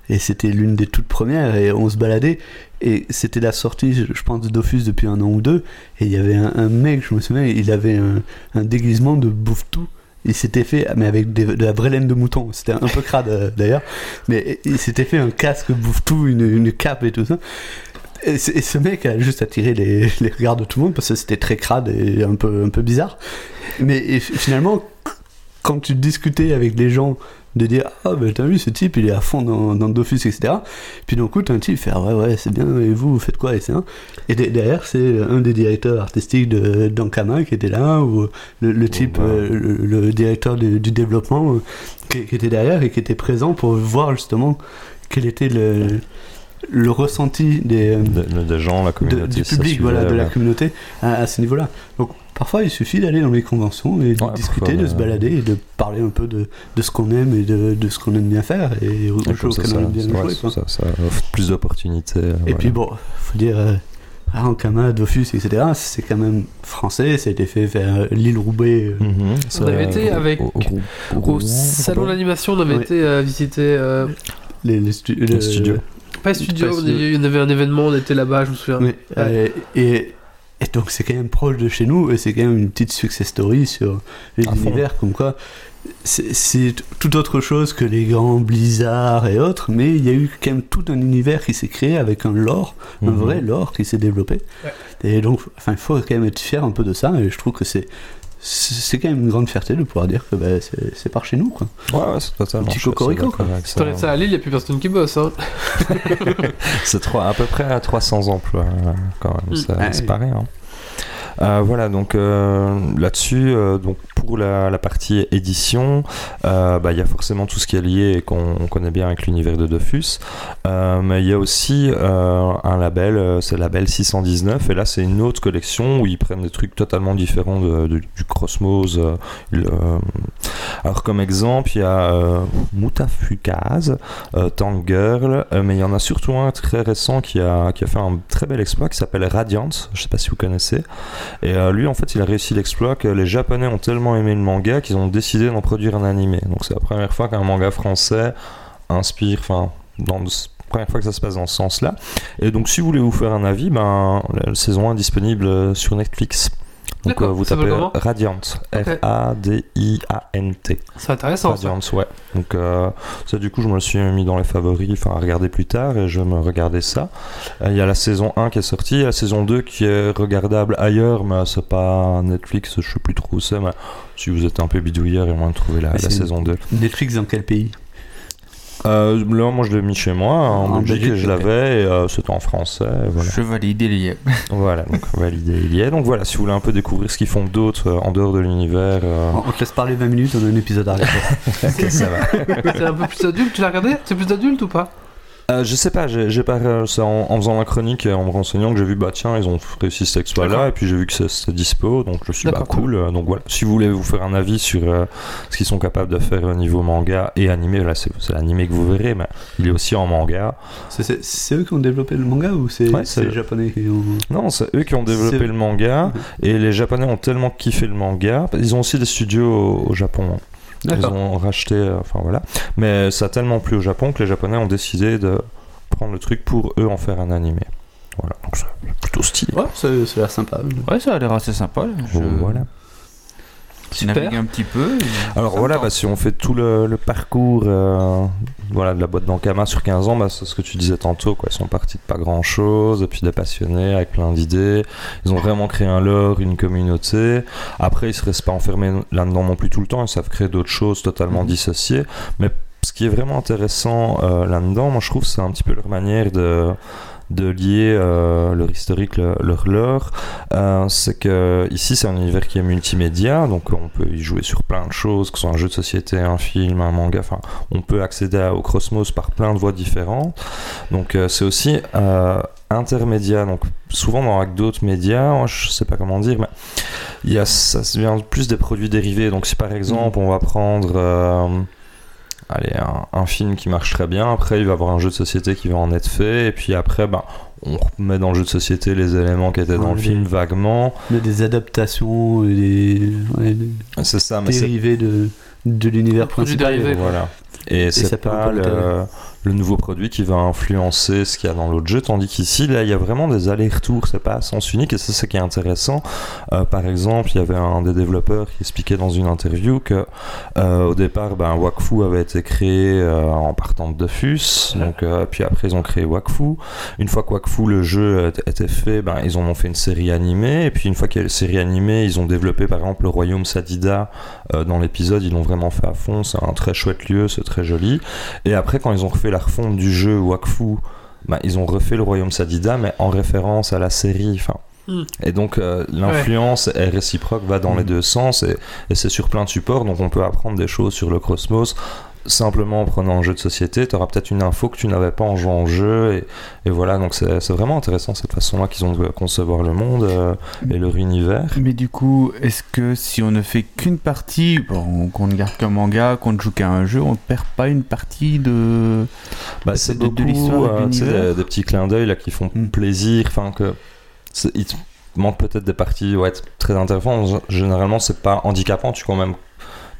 Et c'était l'une des toutes premières. Et on se baladait. Et c'était la sortie, je pense, de Dofus depuis un an ou deux. Et il y avait un, mec, je me souviens, il avait un, déguisement de bouffe-tout. Il s'était fait, mais avec de la vraie laine de mouton. C'était un peu crade euh, d'ailleurs. Mais il s'était fait un casque bouffe-tout, une, cape et tout ça. Et, ce- mec a juste attiré les, regards de tout le monde parce que c'était très crade et un peu, un peu bizarre. Mais finalement, quand tu discutais avec les gens, de dire Ah, ben t'as vu, ce type il est à fond dans, dans Dofus, etc. Puis d'un coup, t'as un type fait Ah, ouais, ouais, c'est bien, et vous, vous faites quoi. Et de- derrière, c'est un des directeurs artistiques de d'Ankama qui était là, ou le, le type, euh, le, le directeur du, du développement euh, qui, qui était derrière et qui était présent pour voir justement quel était le, le ressenti des, euh, De- de- des gens, la communauté. du public, voilà, de la communauté à, à ce niveau-là. Donc parfois il suffit d'aller dans les conventions et de Ouais, discuter, parfois, de se euh, balader et de parler un peu de, de ce qu'on aime et de, de ce qu'on aime bien faire et aux Et jeux comme ça, auxquels ça, on aime bien ouais, jouer. ça- ça offre plus d'opportunités. euh, Et voilà. puis bon, faut dire, euh, Ankama, Dofus, etc., c'est quand même français, ça a été fait vers l'île Roubaix. euh, Mhm, ça- avait été avec- au, au- au- Au salon de l'animation, on avait Ouais. été euh, visiter. euh, les, les stu- Les le- studios. pas studio, Pas on studio. avait- il y en avait un événement, on était là-bas, je me souviens. Oui, Ouais. euh, et, et donc c'est quand même proche de chez nous et c'est quand même une petite success story sur les À fond. univers comme quoi c'est- tout autre chose que les grands blizzards et autres mais il y a eu quand même tout un univers qui s'est créé avec un lore un Mhm. vrai lore qui s'est développé Ouais. et donc enfin il faut quand même être fier un peu de ça et je trouve que c'est c'est quand même une grande fierté de pouvoir dire que bah, c'est par chez nous quoi. Ouais, ouais, c'est totalement. Un petit cocorico, quoi. Si t'enlèves ça à Lille, il n'y a plus personne qui bosse. Hein. C'est trois- à peu près à 300 emplois quand même, Mm. ça- Ah c'est oui. pas rien. Euh, voilà, donc euh, là-dessus, euh, donc la, partie édition, euh, bah, il y a forcément tout ce qui est lié et qu'on on connaît bien avec l'univers de Dofus, Euh, mais il y a aussi euh, un label, c'est le label 619, et là c'est une autre collection où ils prennent des trucs totalement différents de- du euh, alors comme exemple, il y a Mutafukaz, Tank Girl, mais il y en a surtout un très récent qui a, qui a fait un très bel exploit qui s'appelle Radiant, je sais pas si vous connaissez. Et lui, en fait, il a réussi l'exploit que les Japonais ont tellement aimé le manga qu'ils ont décidé d'en produire un animé. Donc c'est la première fois qu'un manga français inspire, enfin, dans première fois que ça se passe dans ce sens-là. Et donc, si vous voulez vous faire un avis, ben, la, la saison 1 est disponible euh, sur Netflix. Donc, euh, vous tapez Radiant, R-A-D-I-A-N-T. C'est intéressant. Radiant, ouais. Donc euh, ça du coup je me suis mis dans les favoris, enfin à regarder plus tard et je me regardais ça. Euh, Il y a la saison 1 qui est sortie, la saison 2 qui est regardable ailleurs, mais c'est pas Netflix, je sais plus trop où c'est, mais si vous êtes un peu bidouilleur, il y a moyen de trouver la, la saison 2. Netflix dans quel pays? Euh, là moi je l'ai mis chez moi, en, En Belgique, Belgique, et je l'avais, et euh, c'était en français, voilà. Je valide, est. voilà, donc validé il y est. Donc voilà, si vous voulez un peu découvrir ce qu'ils font d'autres euh, en dehors de l'univers, euh, On on te laisse parler 20 minutes, on a un épisode à regarder. ok, ça va. C'est un peu plus adulte, tu l'as regardé? C'est plus adulte ou pas? Euh, je sais pas, j'ai en, en faisant la chronique et en me renseignant que j'ai vu bah tiens ils ont réussi cet exploit là D'accord. et puis j'ai vu que c'est- c'était dispo donc je suis bah cool Euh, donc voilà si vous voulez vous faire un avis sur euh, ce qu'ils sont capables de faire au niveau manga et animé là c'est l'animé que vous verrez mais il est aussi en manga C'est- eux qui ont développé le manga ou c'est Ouais, les japonais qui ont. non c'est eux qui ont développé le manga Mhm. et les japonais ont tellement kiffé le manga ils ont aussi des studios au, au Japon hein. Ils ont racheté euh, enfin voilà mais ça a tellement plu au Japon que les japonais ont décidé de prendre le truc pour eux en faire un animé voilà donc c'est plutôt stylé Ouais, ça, ça a l'air sympa. Ouais, ça a l'air assez sympa. Je- Voilà. Super. un petit peu. Alors voilà, bah, si on fait tout le, le parcours euh, voilà, de la boîte d'Ankama sur 15 ans, bah, c'est ce que tu disais tantôt. Quoi. Ils sont partis de pas grand chose, et puis des passionnés avec plein d'idées. Ils ont vraiment créé un lore, une communauté. Après, ils se restent pas enfermés là-dedans non plus tout le temps. Ils savent créer d'autres choses totalement Mhm. dissociées. Mais ce qui est vraiment intéressant euh, là-dedans, moi je trouve, c'est un petit peu leur manière de de lier euh, leur historique, le- leur lore. Euh, c'est que ici c'est un univers qui est multimédia, donc on peut y jouer sur plein de choses, que ce soit un jeu de société, un film, un manga, enfin on peut accéder à- au Cosmos par plein de voies différentes. Donc euh, c'est aussi intermédia, donc souvent dans d'autres médias, je sais pas comment dire, mais il y a ça vient plus des produits dérivés. Donc si par exemple on va prendre allez, un, un film qui marche très bien, après il va y avoir un jeu de société qui va en être fait, et puis après ben, on remet dans le jeu de société les éléments qui étaient dans Ouais, le film vaguement. Des adaptations, et des, ouais, des C'est ça, mais c'est dérivés de, de l'univers principal. Voilà. Et, ça c'est pas le. Le nouveau produit qui va influencer ce qu'il y a dans l'autre jeu, tandis qu'ici, là, il y a vraiment des allers-retours, c'est pas à sens unique, et c'est ce qui est intéressant. Euh, par exemple, il y avait un des développeurs qui expliquait dans une interview que euh, au départ, ben, Wakfu avait été créé euh, en partant de Dofus, donc, puis après ils ont créé Wakfu. Une fois que Wakfu, le jeu était- fait, ben, ils en ont fait une série animée, et puis une fois qu'il y a la série animée, ils ont développé par exemple le royaume Sadida dans l'épisode, ils l'ont vraiment fait à fond, c'est un très chouette lieu, c'est très joli. Et après, quand ils ont refait la refonte du jeu Wakfu, bah, ils ont refait le royaume Sadida, mais en référence à la série. Enfin, Hmm. Et donc, euh, l'influence est réciproque, va dans les deux sens, et, et c'est sur plein de supports, donc on peut apprendre des choses sur le Cosmos. Simplement en prenant un jeu de société, tu auras peut-être une info que tu n'avais pas en jouant au jeu, et, et voilà, donc c'est vraiment intéressant cette façon-là qu'ils ont de concevoir le monde euh, et leur univers. Mais du coup, est-ce que si on ne fait qu'une partie, bon, qu'on ne garde qu'un manga, qu'on ne joue qu'à un jeu, on ne perd pas une partie de. Bah, de- c'est de- de l'histoire euh, des, des petits clins d'œil là qui font Mm. plaisir enfin que c'est- il te manque peut-être des parties ouais, très intéressantes généralement c'est pas handicapant tu quand même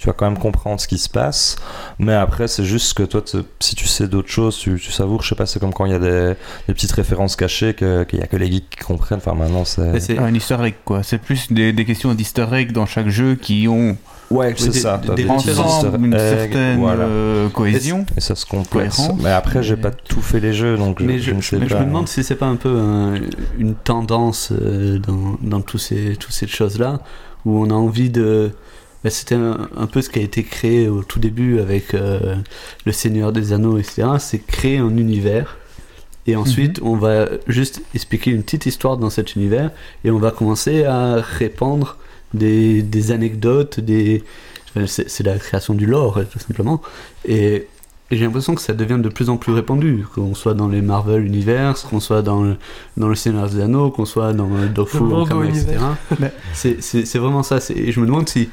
tu vas quand même comprendre ce qui se passe mais après c'est juste que toi si tu sais d'autres choses tu, tu savoures je sais pas c'est comme quand il y a des, des petites références cachées qu'il y a que les geeks qui comprennent enfin maintenant c'est c'est- Un easter egg, quoi. C'est plus des, des questions d'easter egg dans chaque jeu qui ont ouais c'est des- ça des- des ensemble une certaine voilà. euh, cohésion. et ça se cohérence, mais après j'ai pas tout fait les jeux donc je, mais je je, ne sais mais je me demande si c'est pas un peu un- une tendance euh, dans, dans tous ces, toutes ces choses-là, où on a envie de... bah, C'était un, un peu ce qui a été créé au tout début avec euh, le Seigneur des Anneaux, etc. C'est créer un univers. Et ensuite, on va juste expliquer une petite histoire dans cet univers et on va commencer à répandre des, des anecdotes, des... enfin, c'est c'est la création du lore, tout simplement. Et, et j'ai l'impression que ça devient de plus en plus répandu, qu'on soit dans les Marvel Universe, qu'on soit dans le, dans le Seigneur des Anneaux, qu'on soit dans le Dofu, Le etc. C'est c'est- c'est vraiment ça. c'est- Et je me demande si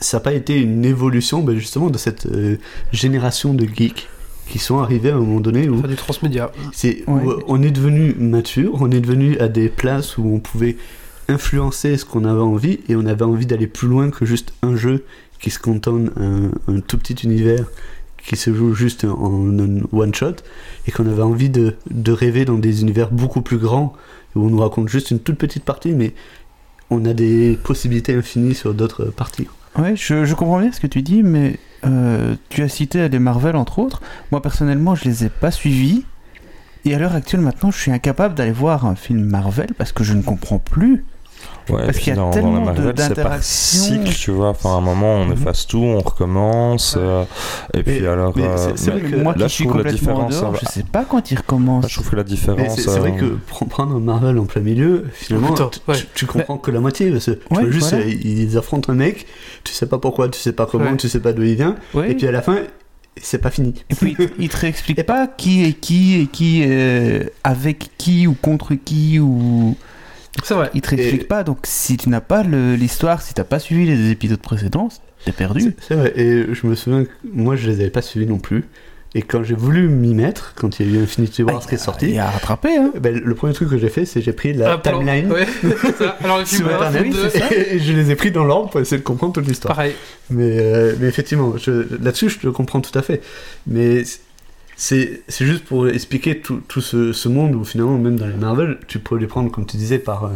ça n'a pas été une évolution ben, justement de cette euh, génération de geeks qui sont arrivés à un moment donné où Faire du transmédia. c'est Ouais. où on est devenu mature, on est devenu à des places où on pouvait influencer ce qu'on avait envie et on avait envie d'aller plus loin que juste un jeu qui se cantonne un, un tout petit univers qui se joue juste en un one shot et qu'on avait envie de, de rêver dans des univers beaucoup plus grands où on nous raconte juste une toute petite partie mais on a des possibilités infinies sur d'autres parties. Ouais, je, comprends bien ce que tu dis, mais euh, tu as cité des Marvel entre autres. Moi personnellement, je les ai pas suivis. Et à l'heure actuelle, maintenant, je suis incapable d'aller voir un film Marvel parce que je ne comprends plus. Ouais, Parce qu'il y a dans, tellement d'interactions. cycle, tu vois. Enfin, à un moment, on Mhm. efface tout, on recommence. euh, et puis alors. mais euh, c'est- c'est mais vrai que Moi là, qui je suis trouve la complètement différence. dehors, euh, je sais pas quand il recommence. là, je trouve que la Mais différence. c'est c'est vrai euh, que pour prendre un Marvel en plein milieu, finalement, tu, ouais. tu- tu comprends que la moitié. Parce que tu Ouais, vois juste, voilà. euh, ils affrontent un mec, tu sais pas pourquoi, tu sais pas comment, Ouais. tu sais pas d'où il vient, Ouais. et puis à la fin, c'est pas fini. Et puis, il te réexplique pas qui est qui et qui est avec qui ou contre qui ou. C'est vrai. Il te réexplique Et- pas. Donc, si tu n'as pas le- l'histoire, si t'as pas suivi les épisodes précédents, t'es perdu. C'est vrai, et je me souviens que moi je les avais pas suivis non plus. Et quand j'ai voulu m'y mettre, quand il y a eu Infinity Wars Ah, qui est Il sorti, y a à rattraper, hein. ben, le premier truc que j'ai fait, c'est j'ai pris la Ah, timeline Ouais. Alors, le sur internet deux, et je les ai pris dans l'ordre pour essayer de comprendre toute l'histoire. pareil. Mais, euh, mais effectivement, là-dessus, je te comprends tout à fait. Mais c'est juste pour expliquer tout, tout ce, ce monde où finalement, même dans les Marvel, tu peux les prendre, comme tu disais, par, euh,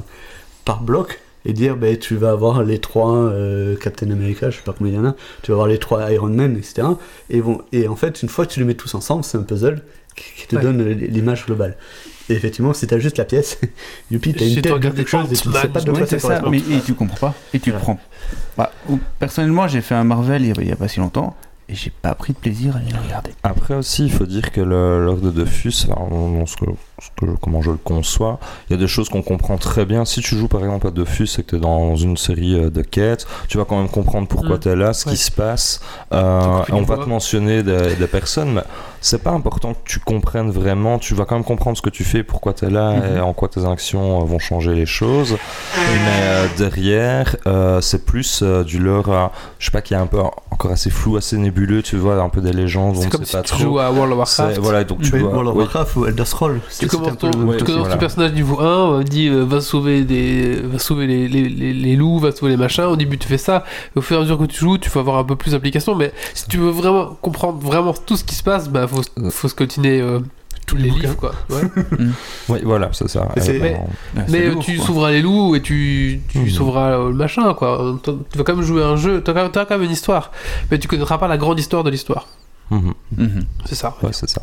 par bloc. et dire ben, tu vas avoir les trois euh, Captain America, je sais pas combien il y en a, tu vas avoir les trois Iron Man, etc. Et, vont, et en fait, une fois que tu les mets tous ensemble, c'est un puzzle qui, qui te Ouais. donne l'image globale. Et effectivement, si t'as juste la pièce, youpi, t'as une tête quelque chose et tu ne sais pas de quoi c'est ça ça, mais et tu comprends pas. Et tu Ouais. prends. Bah, personnellement, j'ai fait un Marvel il y a, il y a pas si longtemps et j'ai pas pris de plaisir à aller le regarder. Après aussi, il faut dire que l'ordre de Dofus, enfin, dans ce que, ce que je- comment je le conçois, il y a des choses qu'on comprend très bien. Si tu joues par exemple à Dofus et que tu es dans une série euh, de quêtes, tu vas quand même comprendre pourquoi Mm. tu es là, ce Ouais. qui se passe. Euh, on va te mentionner des, des personnes, mais c'est pas important que tu comprennes vraiment. Tu vas quand même comprendre ce que tu fais, pourquoi tu es là Mhm. et en quoi tes actions euh, vont changer les choses. Mais euh, derrière, euh, c'est plus euh, du lore, euh, je sais pas, qui est un peu encore assez flou, assez nébuleux, tu vois, un peu des légendes, on C'est ne comme sait si pas tu trop. joues à World of Warcraft. Voilà, donc tu Mais vois. World of oui. Warcraft ou Elder Scrolls, Tu commences ton, ouais, voilà. ton personnage niveau 1, on dit euh, va sauver des, va sauver les, les, les, les loups, va sauver les machins. Au début tu fais ça, et au fur et à mesure que tu joues, tu vas avoir un peu plus d'application. Mais si tu veux vraiment comprendre vraiment tout ce qui se passe, bah faut, faut scotiner euh, tous les livres quoi. Ouais. Oui, voilà, c'est ça. Mais c'est- Euh, Mais- c'est Mais lourd, tu quoi. sauveras les loups et tu, tu Mhm. sauveras euh, le machin quoi. Tu vas quand même jouer à un jeu, tu as, quand même une histoire, mais tu connaîtras pas la grande histoire de l'histoire. mhm. Mhm. C'est ça. Ouais, c'est ça.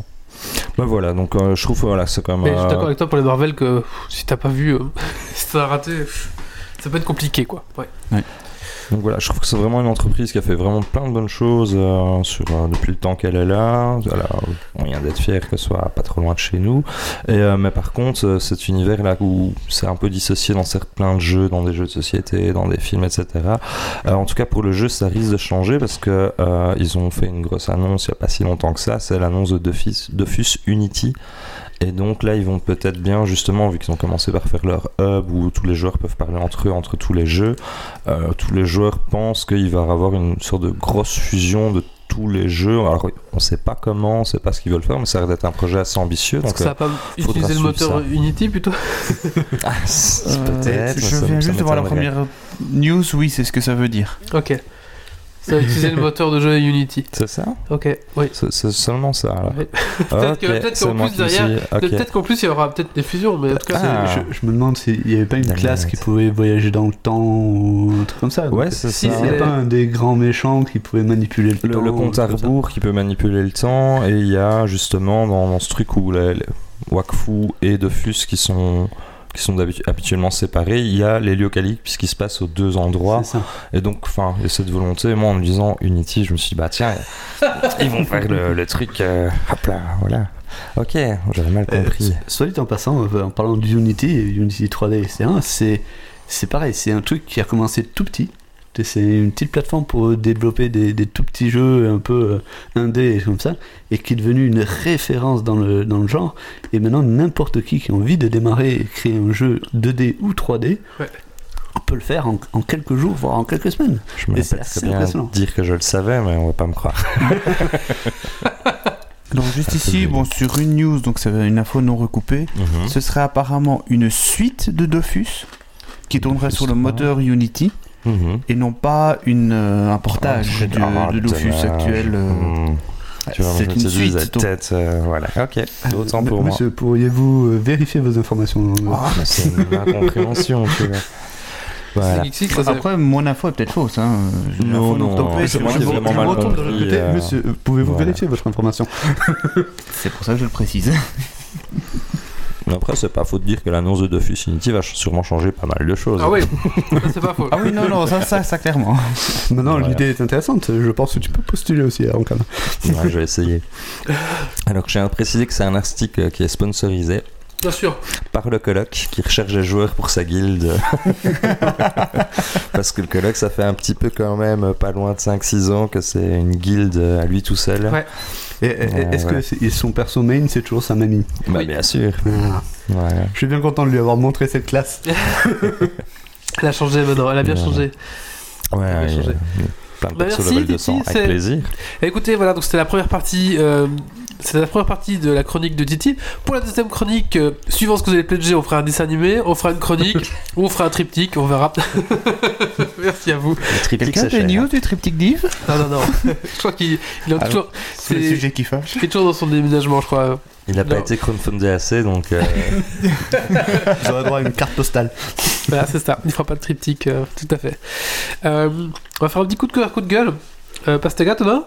Bah voilà, donc euh, je trouve voilà, c'est quand même. Mais je suis d'accord avec toi pour les Marvel que pff, si t'as pas vu, euh, si t'as raté, pff, ça peut être compliqué quoi. Ouais. Donc voilà, je trouve que c'est vraiment une entreprise qui a fait vraiment plein de bonnes choses euh, euh, depuis le temps qu'elle est là. Voilà, moyen d'être fier que ce soit pas trop loin de chez nous. Euh, mais par contre, cet univers là où c'est un peu dissocié dans de jeux, dans des jeux de société, dans des films, etc. En tout cas pour le jeu, ça risque de changer parce que ils ont fait une grosse annonce il n'y a pas si longtemps que ça. C'est l'annonce de Dofus Unity. Et donc là, ils vont peut-être bien, justement, vu qu'ils ont commencé par faire leur hub où tous les joueurs peuvent parler entre eux, entre tous les jeux, euh, tous les joueurs pensent qu'il va y avoir une sorte de grosse fusion de tous les jeux. Alors, on sait pas comment, on sait pas ce qu'ils veulent faire, mais ça a l'air d'être un projet assez ambitieux. Est-ce Donc, que ça va pas faudra utiliser le moteur ça. Unity plutôt? Euh, c'est- Euh, peut-être. je viens juste de voir la première news, oui, c'est ce que ça veut dire. Ok. Ça va utiliser le moteur de jeu Unity. C'est ça Ok, oui. C'est seulement ça. alors. Peut-être qu'en plus, derrière. Peut-être qu'en plus il y aura peut-être des fusions, mais en tout cas, Ah. Je, je me demande s'il n'y avait pas une La classe qui pouvait voyager dans le temps ou un truc comme ça. Ouais, c'est si, ça. Il n'y c'est- a pas un des grands méchants qui pouvait manipuler le, Le, temps le compte à rebours qui peut manipuler le temps et il y a justement dans, dans ce truc où les Wakfu et Dofus qui sont qui sont habituellement séparés, il y a l'héliocalique puisqu'il se passe aux deux endroits et donc enfin il y a cette volonté. Moi en me disant Unity, je me suis dit bah tiens ils vont faire le, le truc euh, hop là voilà. Ok, j'avais mal Euh, compris. soit dit en passant, euh, en parlant d'Unity, Unity 3D, etc., c'est, c'est pareil, c'est un truc qui a commencé tout petit. C'est une petite plateforme pour développer des, des tout petits jeux un peu euh, indés et comme ça, et qui est devenu une référence dans le, dans le genre. Et maintenant, n'importe qui qui a envie de démarrer et créer un jeu 2D ou 3D, Ouais. on peut le faire en, en quelques jours, voire en quelques semaines. Je me c'est impressionnant. dire que je le savais mais on va pas me croire. Donc juste ici, bon, sur une news, donc c'est une info non recoupée, Mhm. ce serait apparemment une suite de Dofus qui tournerait Dofus sur le 3. moteur Unity Mhm. et non pas une, euh, un portage Ah, du- ah, de Dofus actuel. Tu c'est une suite. euh, voilà. Ok, autant pour moi. Monsieur, pourriez-vous euh, vérifier vos informations Ah, mais c'est une incompréhension, tu vois. Voilà. ça, Après, mon info est peut-être fausse. Hein. Non, non, c'est moi qui vraiment mal de compris, côté. euh, Monsieur, euh, pouvez-vous voilà. vérifier votre information? C'est pour ça que je le précise. Après, c'est pas faux de dire que l'annonce de Dofus Unity va sûrement changer pas mal de choses. Ah oui, c'est pas faux. Ah oui, non, non, ça, ça, ça clairement. Maintenant, Voilà. l'idée est intéressante. Je pense que tu peux postuler aussi à Ankama. Ouais, je vais essayer. Alors, je tiens à préciser que c'est un article qui est sponsorisé Bien sûr. par le colloque qui recherche des joueurs pour sa guilde. Parce que le colloque, ça fait un petit peu quand même euh, pas loin de 5-6 ans que c'est une guilde euh, à lui tout seul. Ouais. Et, et- Ouais, Est-ce ouais. que son perso main, c'est toujours sa mamie Bah, Oui. bien sûr. Ah. Ouais. Je suis bien content de lui avoir montré cette classe. Elle a changé maintenant, elle a bien changé. Ouais, y a changer. plein de Bah, persos merci, level Titi, 200, c'est- avec plaisir. Et écoutez, voilà, donc c'était la première partie euh, C'est la première partie de la chronique de Titi. Pour la deuxième chronique, euh, suivant ce que vous avez pledgé, on fera un dessin animé, on fera une chronique, ou on fera un triptyque, on verra. Merci à vous. Le triptyque, Quelqu'un c'est a une news du triptyque d'Yves? Non, non, non. je crois qu'il il est Ah, toujours, C'est le sujet qui fâche. il est toujours dans son déménagement, je crois. Il n'a pas été crowdfundé assez, donc euh, Vous aurez droit à une carte postale. Voilà, c'est ça. Il fera pas de triptyque, euh, tout à fait. Euh, on va faire un petit coup de cœur, coup de gueule. Euh, Pastaga, Thomas?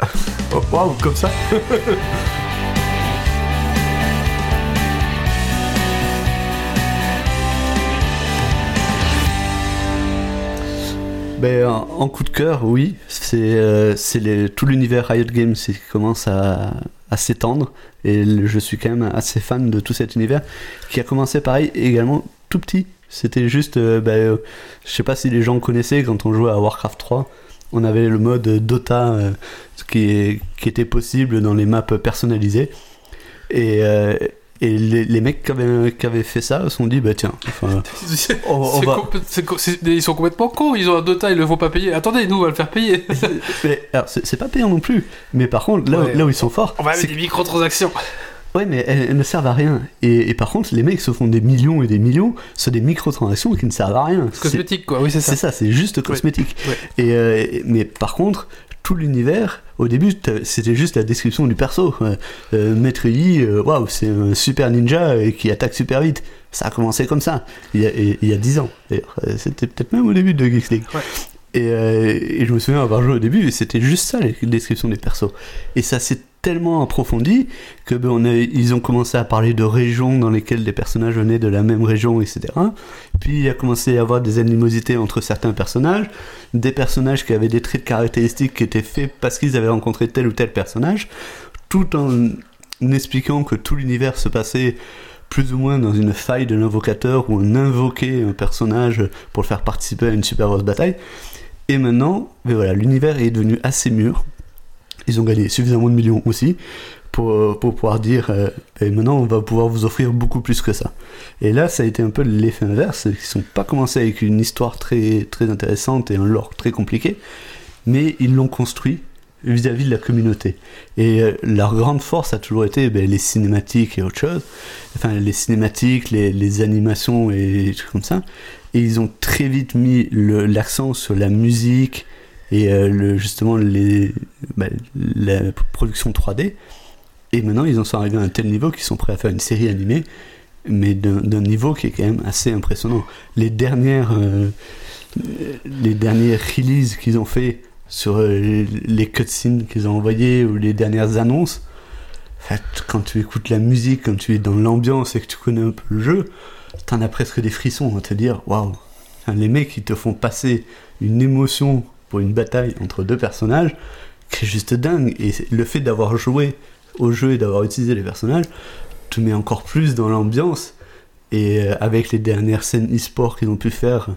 Waouh, comme ça. Ben, en, coup de cœur, oui, c'est euh, tout l'univers Riot Games qui commence à, s'étendre. Et je suis quand même assez fan de tout cet univers qui a commencé pareil également tout petit. C'était juste, euh, ben, euh, je sais pas si les gens connaissaient quand on jouait à Warcraft 3, on avait le mode Dota euh, qui, est- qui était possible dans les maps personnalisées et, euh, et les, les mecs qui avaient, qui avaient fait ça se sont dit bah tiens, enfin, on, on va, Ils sont complètement cons, ils ont un Dota, ils le font pas payer. Attendez, nous on va le faire payer. Mais, alors, c'est pas payant non plus. Mais par contre, là, Ouais. là où ils sont forts, On va mettre des microtransactions. Ouais, mais elles, elles ne servent à rien. Et, et par contre, les mecs se font des millions et des millions sur des microtransactions qui ne servent à rien. Cosmétique, quoi. Oui, c'est ça. C'est ça, c'est juste cosmétique. Ouais. Et, euh, et- mais par contre, tout l'univers, au début, c'était juste la description du perso. Euh, euh, Maître Yi, euh, waouh, c'est un super ninja qui attaque super vite. Ça a commencé comme ça, il y a, il y a 10 ans. C'était peut-être même au début de Geeks League. Ouais. Et, euh, et je me souviens avoir joué au début, c'était juste ça, les descriptions des persos. Et ça s'est tellement approfondi que ben, ils ont commencé à parler de régions dans lesquelles les personnages venaient de la même région, etc. Puis il a commencé à y avoir des animosités entre certains personnages, des personnages qui avaient des traits de caractéristiques qui étaient faits parce qu'ils avaient rencontré tel ou tel personnage, tout en expliquant que tout l'univers se passait plus ou moins dans une faille de l'invocateur où on invoquait un personnage pour le faire participer à une super grosse bataille. Et maintenant, ben voilà, l'univers est devenu assez mûr. Ils ont gagné suffisamment de millions aussi pour, euh, pour pouvoir dire euh, ben maintenant on va pouvoir vous offrir beaucoup plus que ça. Et là, ça a été un peu l'effet inverse. Ils sont pas commencés avec une histoire très, très intéressante et un lore très compliqué, mais ils l'ont construit vis-à-vis de la communauté. Et euh, leur grande force a toujours été ben, les cinématiques et autre chose. Enfin, les cinématiques, les, les animations et trucs comme ça. Et ils ont très vite mis l'accent sur la musique et euh, justement ben, la production 3D. Et maintenant, ils en sont arrivés à un tel niveau qu'ils sont prêts à faire une série animée, mais d'un niveau qui est quand même assez impressionnant. Les dernières, euh, les releases qu'ils ont fait sur euh, les- cutscenes qu'ils ont envoyées ou les dernières annonces, quand tu écoutes la musique, quand tu es dans l'ambiance et que tu connais un peu le jeu, t'en as presque des frissons à te dire waouh. Les mecs qui te font passer une émotion pour une bataille entre deux personnages, qui est juste dingue. Et le fait d'avoir joué au jeu et d'avoir utilisé les personnages te met encore plus dans l'ambiance. Et euh, avec les dernières scènes e-sport qu'ils ont pu faire,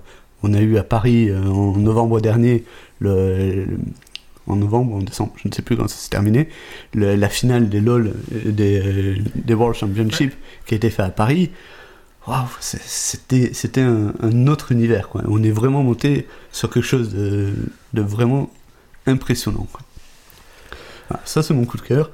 on a eu à Paris euh, en novembre dernier, le, en novembre en décembre, je ne sais plus quand ça s'est terminé, le- la finale des LOL, euh, des, des World Championship qui a été fait à Paris. Waouh, c'était c'était un, un autre univers. Quoi. On est vraiment monté sur quelque chose de, de vraiment impressionnant. quoi. Voilà, ça, c'est mon coup de cœur.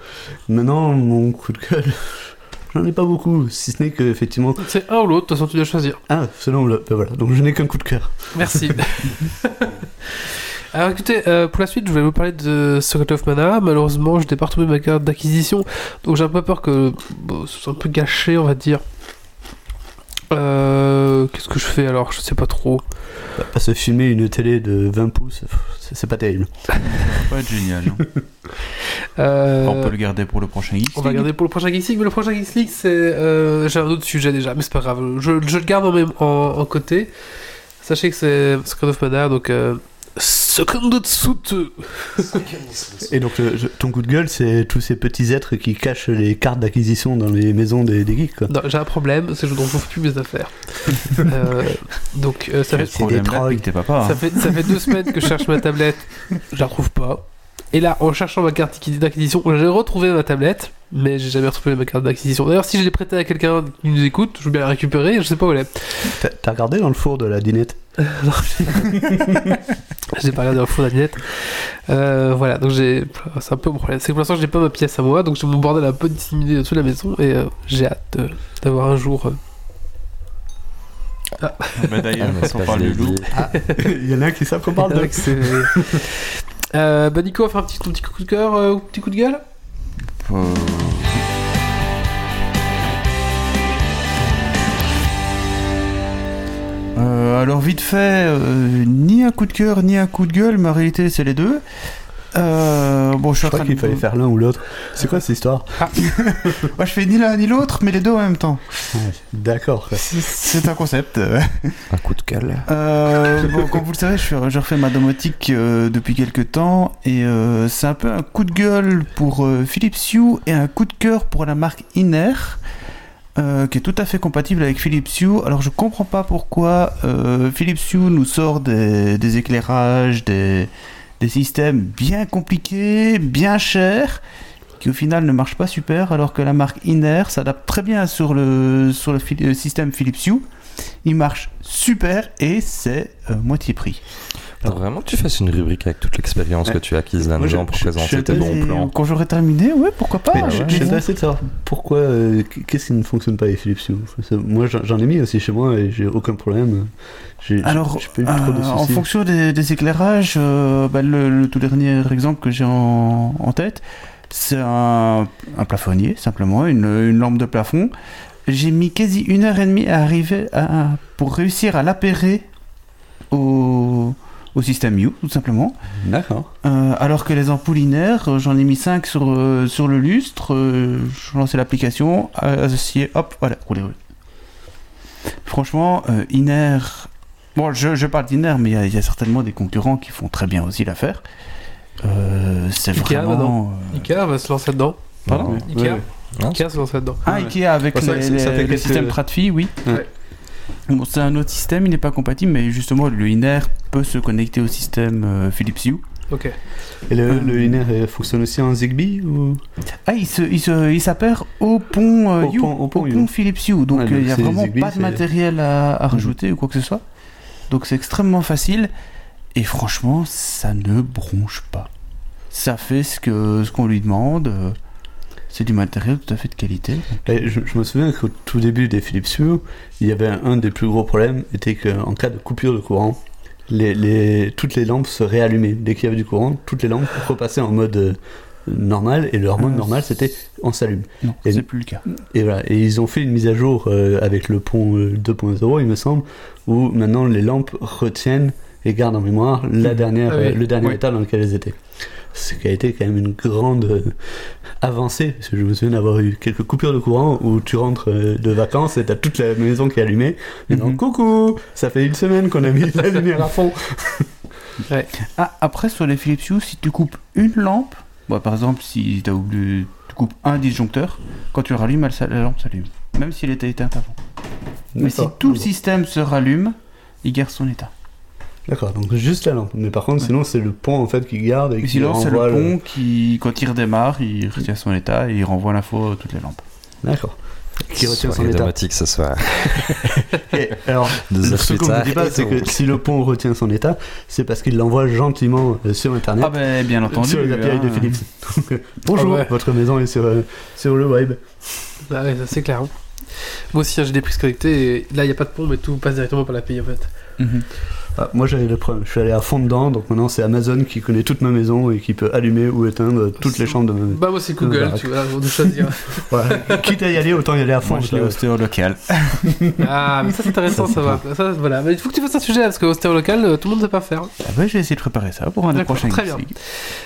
Maintenant, mon coup de cœur, j'en ai pas beaucoup, si ce n'est que, effectivement. C'est un ou l'autre, de toute façon tu dois choisir. Ah, selon le. ben voilà, donc je n'ai qu'un coup de cœur. Merci. Alors écoutez, euh, pour la suite, je voulais vous parler de Secret of Mana. Malheureusement, je n'ai pas retrouvé ma carte d'acquisition, donc j'ai un peu peur que bon, ce soit un peu gâché, on va dire. Euh, Qu'est-ce que je fais alors? Je sais pas trop. Bah, Pas se filmer une télé de 20 pouces, c'est pas terrible. Ça va être génial. hein. Euh, On peut le garder pour le prochain Geeks On va garder pour le prochain Geeks League, mais le prochain Geeks League, c'est. euh, J'ai un autre sujet déjà, mais c'est pas grave. Je, je le garde en, même, en, en côté. Sachez que c'est Secret of Mana, donc. Euh, Second Suit Et donc, le- je- ton coup de gueule, c'est tous ces petits êtres qui cachent les cartes d'acquisition dans les maisons des, des geeks, j'ai un problème, c'est que je ne retrouve plus mes affaires. Euh, donc, euh, ça, fait, des là ça, hein. fait, ça fait deux semaines que je cherche ma tablette, je la retrouve pas. Et là, en cherchant ma carte d'acquisition, j'ai retrouvé ma tablette, mais j'ai jamais retrouvé ma carte d'acquisition. D'ailleurs, si je l'ai prêtée à quelqu'un qui nous écoute, je veux bien la récupérer, je sais pas où elle est. T'as- regardé dans le four de la dinette? J'ai- j'ai pas regardé au fond de la lunette. Euh, voilà, donc j'ai. C'est un peu mon problème. C'est que pour l'instant, j'ai pas ma pièce à moi, donc j'ai mon bordel un peu disséminé au-dessus de la maison et euh, j'ai hâte euh, d'avoir un jour. euh, Bah, D'ailleurs, Un on parle du loup. Il y en a qui savent qu'on parle de. Euh, bah, Nico, on va faire un petit, ton petit coup de cœur euh, ou petit coup de gueule? Euh, alors vite fait, euh, ni un coup de cœur ni un coup de gueule, mais en réalité c'est les deux. Euh, bon, je crois qu'il de... fallait faire l'un ou l'autre. C'est quoi cette histoire Moi, je fais ni l'un ni l'autre, mais les deux en même temps. D'accord. C'est un concept. Un coup de gueule. Euh, bon, comme vous le savez, je, fais- je refais ma domotique euh, depuis quelques temps et euh, c'est un peu un coup de gueule pour euh, Philips Hue et un coup de cœur pour la marque Iner. Euh, qui est tout à fait compatible avec Philips Hue. Alors je comprends pas pourquoi euh, Philips Hue nous sort des, éclairages, des, systèmes bien compliqués, bien chers, qui au final ne marchent pas super, alors que la marque Iner s'adapte très bien sur le, sur le, le système Philips Hue. Il marche super et c'est euh, moitié prix. Faut vraiment que tu fasses une rubrique avec toute l'expérience Ouais. que tu as acquise là-dedans pour je- présenter tes bons plans. Quand j'aurai terminé, ouais, pourquoi pas. Mais je- suis intéressé de savoir pourquoi, euh, qu'est-ce qui ne fonctionne pas avec Philips Hue Moi j'en ai mis aussi chez moi et j'ai aucun problème. Alors, j'ai pas eu trop de euh, en fonction des, des éclairages, euh, bah, le, le tout dernier exemple que j'ai en, en tête, c'est un, un plafonnier, simplement, une, une lampe de plafond. J'ai mis quasi une heure et demie à arriver à, pour réussir à l'appairer au, au système U, tout simplement. D'accord. Euh, alors que les ampoules Iner, euh, j'en ai mis 5 sur, euh, sur le lustre, euh, je lançais l'application, associé, hop, voilà, roulez, roulez. Franchement, euh, Iner, bon, je, je parle d'Iner, mais il y a- il y, a certainement des concurrents qui font très bien aussi l'affaire. Euh, c'est Ikea, vraiment. euh, Ikea va se lancer dedans. Pardon Non. Ikea, Ikea se lance dedans. Ah, Ouais. Ikea avec Ouais, les- les- le système Tradfi, oui. Ouais. Bon, c'est un autre système, il n'est pas compatible, mais justement, le Iner peut se connecter au système euh, Philips Hue. Ok. Et le, Euh. le Iner euh, fonctionne aussi en Zigbee ou? Ah, il se, il se, il s'appare au pont, euh, Au You, pont- au pont au You. pont Philips Hue. Donc Ouais, il n'y a vraiment Zigbee, pas de c'est- Mhm. matériel à, à rajouter ou quoi que ce soit. Donc c'est extrêmement facile. Et franchement, ça ne bronche pas. Ça fait ce que ce qu'on lui demande. Euh, C'est du matériel tout à fait de qualité. Et je, je me souviens qu'au tout début des Philips Hue, il y avait un, un des plus gros problèmes, était qu'en cas de coupure de courant, les, les- toutes les lampes se réallumaient. Dès qu'il y avait du courant, toutes les lampes repassaient en mode euh, normal, et leur mode Ah, normal c'était on s'allume. Non, Et- c'est plus le cas. Et voilà, et ils ont fait une mise à jour euh, avec le pont euh, 2.0, il me semble, où maintenant les lampes retiennent et gardent en mémoire la Mhm. dernière, Ah oui. euh, le dernier Oui. état dans lequel elles étaient. Ce qui a été quand même une grande euh, avancée, parce que je me souviens d'avoir eu quelques coupures de courant où tu rentres euh, de vacances et t'as toute la maison qui est allumée. Et donc, Mhm. coucou, ça fait une semaine qu'on a mis la lumière à fond. Ah, après, sur les Philips Hue, si tu coupes une lampe, bah, par exemple, si tu as oublié, tu coupes un disjoncteur, quand tu le rallumes, elle la lampe s'allume. Même si elle était éteinte avant. Mais si tout le système se rallume, il garde son état. D'accord, donc juste la lampe. Mais par contre, Ouais. sinon, c'est le pont en fait qui garde et qui sinon, c'est le pont qui, quand il redémarre, il retient son état et il renvoie l'info à toutes les lampes. D'accord. Qui retient son état. dramatique ce soir. Et alors, Deux ce qu'on ne dit pas, c'est que si le pont retient son état, c'est parce qu'il l'envoie gentiment euh, sur Internet. Ah ben, bien entendu. sur les API de hein. Philips. Euh, bonjour, Ah ouais. votre maison est sur, euh, sur le web. Ah ouais, c'est clair. hein. Moi aussi, hein, j'ai des prises connectées et là, il n'y a pas de pont, mais tout passe directement par l'API en fait. Mhm. Ah, moi j'avais le problème, je suis allé à fond dedans, donc maintenant c'est Amazon qui connaît toute ma maison et qui peut allumer ou éteindre toutes les chambres de ma maison. Bah, moi, c'est Google, Bah, tu vois, on doit choisir. Voilà. Quitte à y aller, autant y aller à fond. Moi, je l'ai que- au local. ah, mais ça, c'est intéressant, ça, va. Ça, voilà. Mais il faut que tu fasses un sujet parce qu'au stéréo local, euh, tout le monde ne sait pas faire. Ah ben, je vais essayer de préparer ça pour un des prochains très bien.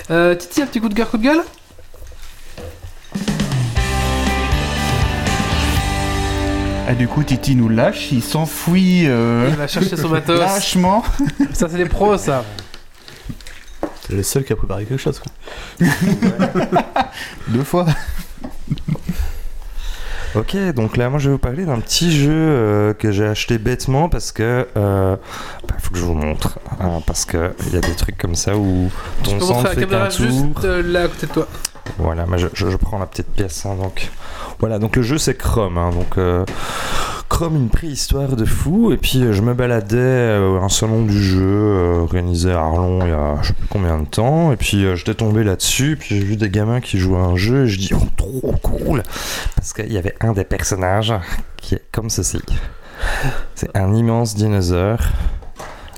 Euh, Titi, un petit coup de cœur, coup de gueule? Ah, du coup, Titi nous lâche, il s'enfuit euh, Il va chercher son matos. lâchement. Ça, c'est les pros, ça. C'est le seul qui a préparé quelque chose. quoi. Deux fois. Ok, donc là, moi, je vais vous parler d'un petit jeu euh, que j'ai acheté bêtement parce que. Euh, bah, faut que je vous montre. hein, parce qu'il y a des trucs comme ça où Tu ton sang fait qu'un caméra tour. juste euh, là à côté de toi. Voilà, je, prends la petite pièce. hein, donc voilà, donc le jeu c'est Chrome. hein, donc euh, Chrome, une préhistoire de fou. Et puis, euh, je me baladais euh, un salon du jeu organisé à Arlon il y a je sais plus combien de temps. Et puis, j'étais tombé là-dessus. Puis, j'ai vu des gamins qui jouaient à un jeu. Et je dis, oh, trop cool. Parce qu'il y avait un des personnages qui est comme ceci. C'est un immense dinosaure.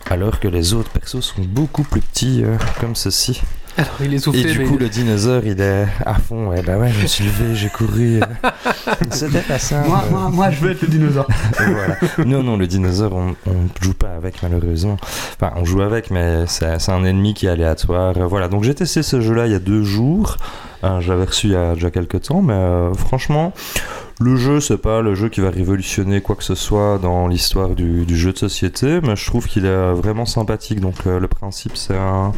Alors que les autres persos sont beaucoup plus petits, comme ceci. Alors, il est Et du mais coup, le dinosaure, il est à fond. Ouais, bah ouais, je me suis levé, j'ai couru. C'était pas simple. Moi, moi, moi, je veux être le dinosaure. Voilà. Non, non, le dinosaure, on, on joue pas avec, malheureusement. Enfin, on joue avec, mais c'est un ennemi qui est aléatoire. Voilà, donc j'ai testé ce jeu-là il y a deux jours. Euh, je l'avais reçu il y a déjà quelques temps, mais euh, franchement, le jeu, c'est pas le jeu qui va révolutionner quoi que ce soit dans l'histoire du, du jeu de société, mais je trouve qu'il est vraiment sympathique. Donc, euh, le principe, c'est un,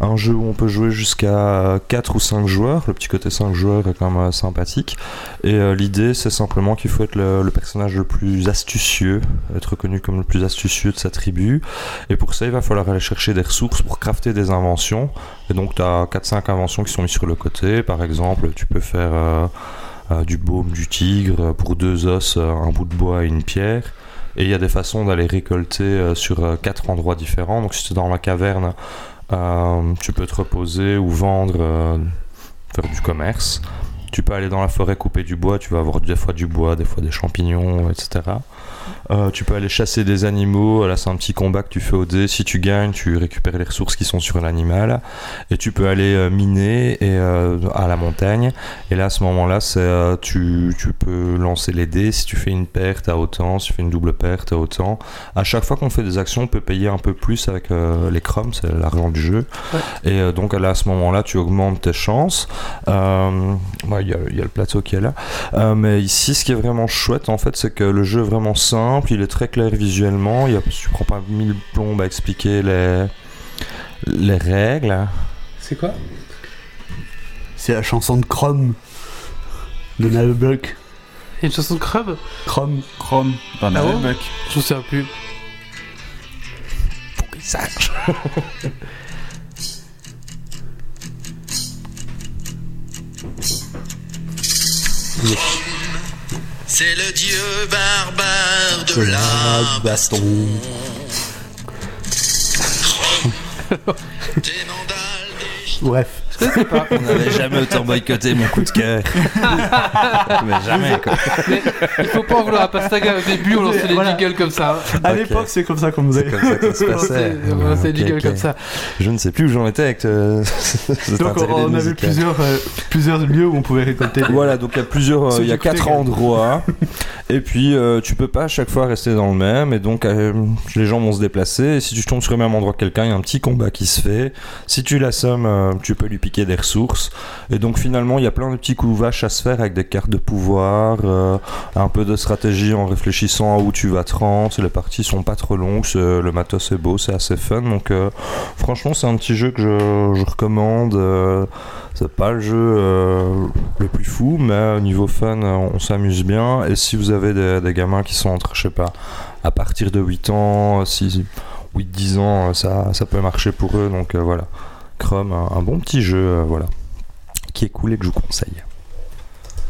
un jeu où on peut jouer jusqu'à 4 ou 5 joueurs. Le petit côté 5 joueurs est quand même euh, sympathique. Et euh, l'idée, c'est simplement qu'il faut être le, personnage le plus astucieux, être reconnu comme le plus astucieux de sa tribu. Et pour ça, il va falloir aller chercher des ressources pour crafter des inventions. Et donc, tu as 4-5 inventions qui sont mises sur le côté. Par exemple, tu peux faire euh, du baume du tigre pour deux os, un bout de bois et une pierre. Et il y a des façons d'aller récolter sur quatre endroits différents. Donc, si tu es dans la caverne, euh, tu peux te reposer ou vendre, euh, faire du commerce. Tu peux aller dans la forêt couper du bois, tu vas avoir des fois du bois, des fois des champignons, etc. Euh, tu peux aller chasser des animaux, là c'est un petit combat que tu fais au dé, si tu gagnes tu récupères les ressources qui sont sur l'animal, et tu peux aller euh, miner et, euh, à la montagne, et là à ce moment-là euh, tu, tu peux lancer les dés, si tu fais une perte à autant, si tu fais une double perte à autant. À chaque fois qu'on fait des actions on peut payer un peu plus avec les crumbs, c'est l'argent du jeu, Ouais. et donc là à ce moment-là tu augmentes tes chances. Ouais, Il y, y a le plateau qui est là. Mais ici, ce qui est vraiment chouette, en fait, c'est que le jeu est vraiment simple, il est très clair visuellement. Il y a, tu prends pas mille plombes à expliquer les, les règles. C'est quoi? C'est la chanson de Chrome. De a une chanson de Chrome? Chrome. Chrome, dans Ah bon? Je me souviens plus. Pourrissage. C'est le dieu barbare de De la la baston. des On n'avait jamais autant boycotté mon coup de cœur. mais jamais, quoi. Mais il faut pas en vouloir à Pastaga au début, on lançait les Voilà. jingles comme ça. hein. À l'époque, c'est comme ça qu'on faisait. C'est comme ça se On passait. lançait, on lançait les ok. comme ça. Je ne sais plus où j'en étais avec euh, Donc, on, on avait plusieurs, euh, plusieurs lieux où on pouvait récolter. Voilà, donc il y a plusieurs, euh, il y a quatre endroits, et puis euh, tu peux pas à chaque fois rester dans le même, et donc euh, les gens vont se déplacer. Et si tu tombes sur le même endroit que quelqu'un, il y a un petit combat qui se fait. Si tu l'assommes, euh, tu peux lui piquer des ressources. Et donc finalement, il y a plein de petits coups vaches à se faire avec des cartes de pouvoir, euh, un peu de stratégie en réfléchissant à où tu vas te rendre. Les parties sont pas trop longues, le matos est beau, c'est assez fun. Donc euh, franchement, c'est un petit jeu que je, recommande. euh, c'est pas le jeu le plus fou, mais au niveau fun, on s'amuse bien. Et si vous avez des, gamins qui sont entre, je sais pas, à partir de 8 ans, 6, 8-10 ans, ça, ça peut marcher pour eux. Donc voilà, Chrome, un, un bon petit jeu, euh, voilà, qui est cool et que je vous conseille.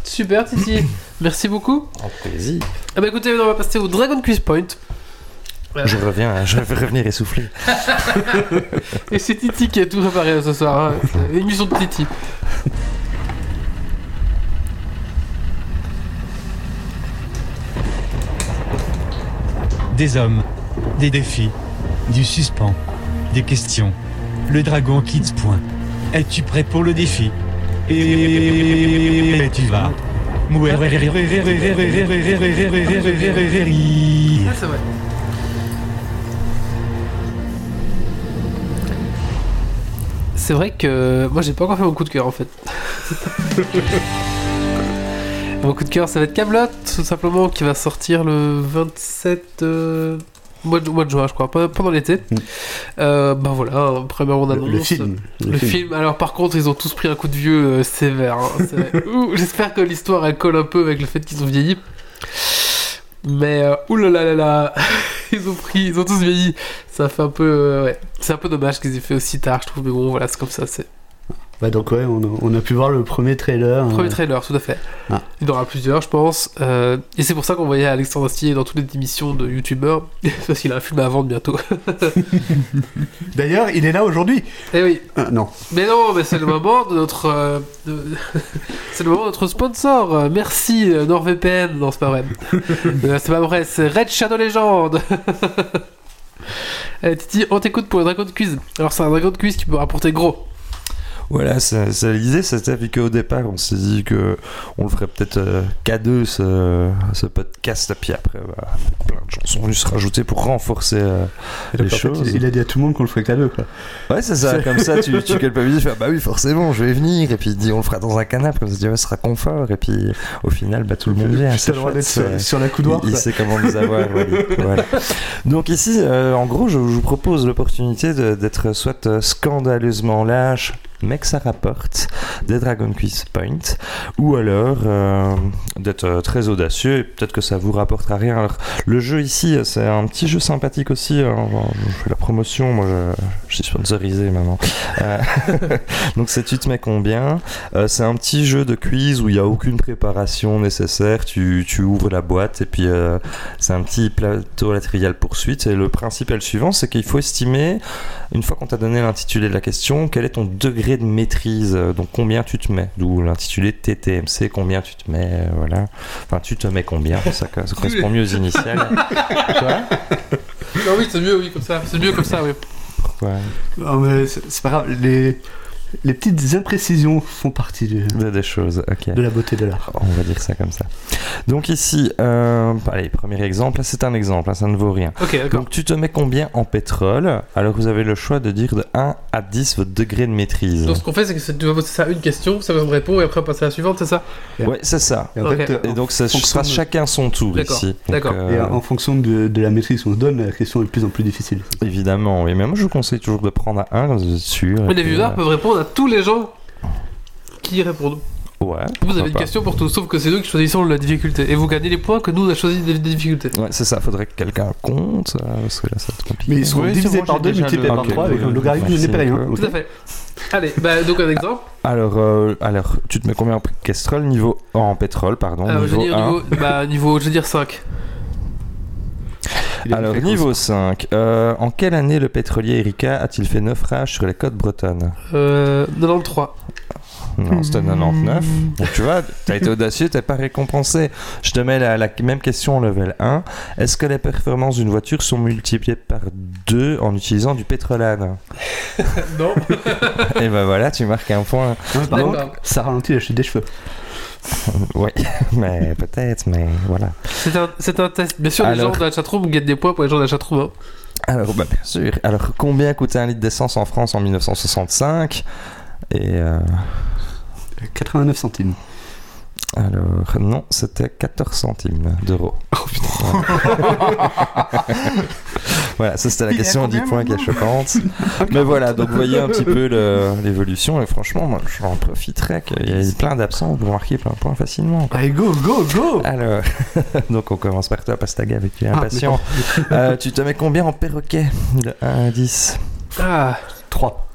Super, Titi. Merci beaucoup. En plaisir. Ah bah écoutez, maintenant, on va passer au Dragon Quiz Point. Je reviens, je vais revenir essoufflé. Et c'est Titi qui a tout préparé euh, ce soir. hein. C'est L'émission de Titi. Des hommes, des défis, du suspens, des questions. Le dragon quitte point. Es-tu prêt pour le défi? Et tu vas. C'est vrai. C'est vrai que moi j'ai pas encore fait mon coup de cœur en fait. mon coup de cœur ça va être Camelot tout simplement qui va sortir le 27 euh, mois, de, mois de juin je crois, pe- pendant l'été. Mm. Euh, bah voilà, première bande Le, annonce. le film. Le, film. alors par contre, ils ont tous pris un coup de vieux euh, sévère. hein. J'espère que l'histoire elle colle un peu avec le fait qu'ils ont vieilli. Mais euh, oulala là là, ils ont pris, ils ont tous vieilli. Ça fait un peu, euh, ouais, c'est un peu dommage qu'ils aient fait aussi tard, je trouve. Mais bon, voilà, c'est comme ça. C'est Bah donc ouais, on a, on a pu voir le premier trailer. Premier euh, trailer, tout à fait. Ah. Il y en aura plusieurs, je pense. Euh, et c'est pour ça qu'on voyait Alexandre Astier dans toutes les émissions de youtubeurs. parce qu'il a un film à vendre bientôt. D'ailleurs, il est là aujourd'hui. Eh oui. Ah, non. Mais non, mais c'est le moment de notre. euh, de- c'est le moment de notre sponsor. Merci euh, NordVPN. Non, c'est pas vrai. C'est pas vrai, c'est Red Shadow Legend. Eh, Titi, on t'écoute pour le Dragon Quiz. Alors, c'est un Dragon Quiz qui peut rapporter gros. Voilà, c'est l'idée, c'était vu qu'au départ, on s'est dit que on le ferait peut-être euh, qu'à deux ce, ce podcast, puis après, bah, plein de chansons vont se rajouter pour renforcer. euh, Les fait, choses. il, il a dit à tout le monde qu'on le ferait qu'à deux, quoi. Ouais, c'est ça, comme ça, tu, tu culpabilises, tu fais, ah bah oui, forcément, je vais venir, et puis il dit, on le fera dans un canapé, comme ça, tu dis, ouais, ce sera confort, et puis au final, bah tout le monde vient. C'est le droit d'être sur, ouais. sur la coudoir. Il, sait comment nous avoir. Voilà. Donc ici, euh, en gros, je, je vous propose l'opportunité d'être soit euh, scandaleusement lâche, mais que ça rapporte des Dragon Quiz Point, ou alors euh, d'être euh, très audacieux et peut-être que ça vous rapportera rien. Alors, le jeu ici, euh, c'est un petit jeu sympathique aussi. hein. Je fais la promotion, moi je, suis sponsorisé maintenant. Donc c'est tu te mets combien c'est un petit jeu de quiz où il n'y a aucune préparation nécessaire. Tu, ouvres la boîte et puis c'est un petit plateau à la triviale poursuite. Et le principe est le suivant c'est qu'il faut estimer, une fois qu'on t'a donné l'intitulé de la question, quel est ton degré de maîtrise. euh, Donc combien tu te mets. D'où l'intitulé TTMC, combien tu te mets. euh, voilà. Enfin, tu te mets combien. Ça, ça correspond mieux aux initiales. Non, oui, c'est mieux, oui, comme ça. C'est mieux comme ça, oui. Ouais. Non, mais c'est c'est pas grave. Les, les petites imprécisions font partie du- Des- Des choses, de la beauté de l'art. On va dire ça comme ça. Donc ici, euh, allez, premier exemple, c'est un exemple, hein, ça ne vaut rien. Donc tu te mets combien en pétrole? Alors vous avez le choix de dire de 1 à 10 votre degré de maîtrise. Donc, ce qu'on fait, c'est que c'est- tu vas poser ça à une question, ça va me répondre, et après, on passe à la suivante, c'est ça? Ouais, c'est ça. Et en Ok. fait, euh, Et donc ça sera de- chacun son tour D'accord, ici. D'accord. euh, Et en fonction de, de la maîtrise qu'on se donne, la question est de plus en plus difficile. Évidemment, oui. Mais moi je vous conseille toujours de prendre à 1, comme ça vous êtes sûr. Mais les viewers euh, peuvent répondre à tous les gens qui y répondent. Ouais. Vous avez une question pour tous, sauf que c'est nous qui choisissons la difficulté. Et vous gagnez les points que nous on a choisi des, difficultés. Ouais, c'est ça, faudrait que quelqu'un compte, euh, parce que là ça va être compliqué. Mais ils Oui, c'est divisés par j'ai deux, déjà multipliés le- par Ok. trois avec un logarithme de. Nico. Tout à fait. Allez, bah, donc un exemple. Alors, euh, alors, tu te mets combien en pétrole niveau en pétrole, pardon, Alors, je veux niveau dire 1. niveau, bah, niveau, je veux dire 5. Alors, niveau 5, euh, en quelle année le pétrolier Erika a-t-il fait naufrage sur les côtes bretonnes? Euh, 93. Non, c'était 99. Donc, tu vois, t'as été audacieux, t'es pas récompensé. Je te mets la, la même question en level 1. Est-ce que les performances d'une voiture sont multipliées par 2 en utilisant du pétrolane? Non. Et ben voilà, tu marques un point. Non, mais par contre, ça ralentit la chute des cheveux. Oui, mais peut-être, mais voilà. C'est un, c'est un test. Bien sûr, les Alors- gens de la chatroom gagnent des points pour les gens de la chatroom. Hein. Alors, bah, bien sûr. Alors, combien coûtait un litre d'essence en France en 1965 Et euh, 89 centimes. alors, non, c'était 14 centimes d'euros. voilà, ça c'était la question à 10 combien points qui est choquante. Mais voilà, donc vous voyez un petit peu l'évolution. Et franchement, moi, j'en profiterais qu'il y ait plein d'absents pour marquer plein de points facilement. Allez, go, go, go Alors, donc on commence par toi, Pastaga, avec tu es Ah, impatient. Euh, tu te mets combien en perroquet De 1 à 10 Ah, 3.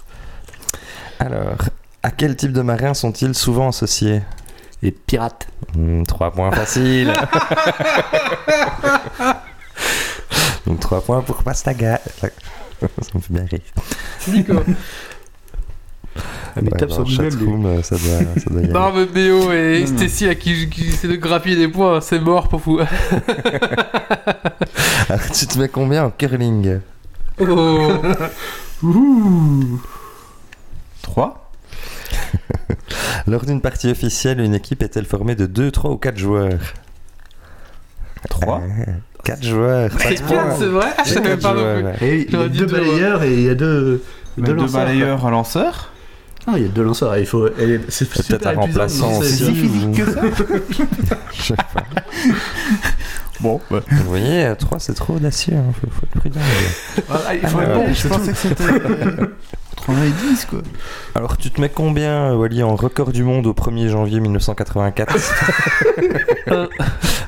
Alors, à quel type de marins sont-ils souvent associés? Les pirates. 3 points faciles. Donc 3 points pour Pastaga. Ça me fait bien rire. Nico. Ah, mais Ouais, tape sur Google. ça doit, ça doit y aller. Barbe BO et non. Stacy à qui, qui essaie de grappiller des points, c'est mort pour vous. Alors, tu te mets combien en curling? Oh. 3 Lors d'une partie officielle, une équipe est-elle formée de 2, 3 ou 4 joueurs? 3 4 joueurs, pas C'est de quatre, points. c'est vrai? Je pas non joueurs, plus. ouais. Et il y a J'aurais dit deux deux, balayeurs et il y a deux, deux Deux lanceurs. balayeurs, un lanceur Ah, il y a deux lanceurs. Il faut. et C'est Peut-être un remplaçant ça. Si physique que ça Je sais pas. Bon, bah. Vous voyez, 3 c'est trop audacieux, hein. faut, faut être prudent. gars. Ah, il faut Alors, bon, je pensais que c'était. 90 quoi. Alors, tu te mets combien, Wally, en record du monde au 1er janvier 1984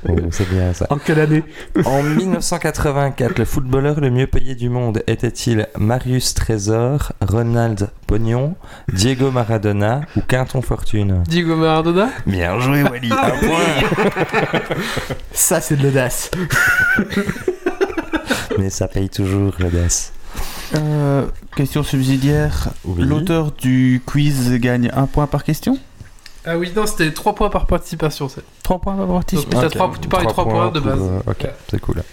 Oh, C'est bien ça. En quelle année En 1984, le footballeur le mieux payé du monde était-il Marius Trésor, Ronald Pognon, Diego Maradona ou Quinton Fortune? Diego Maradona? Bien joué, Wally. Un point. Ça, c'est de l'audace. Mais ça paye toujours, l'audace. Euh, question subsidiaire. Oui. L'auteur du quiz gagne un point par question Ah oui, non, c'était 3 points par participation. c'est- 3 points par Donc, participation. t'as Ok, trois- tu parles de 3 points de pour, base. euh, ok, c'est cool.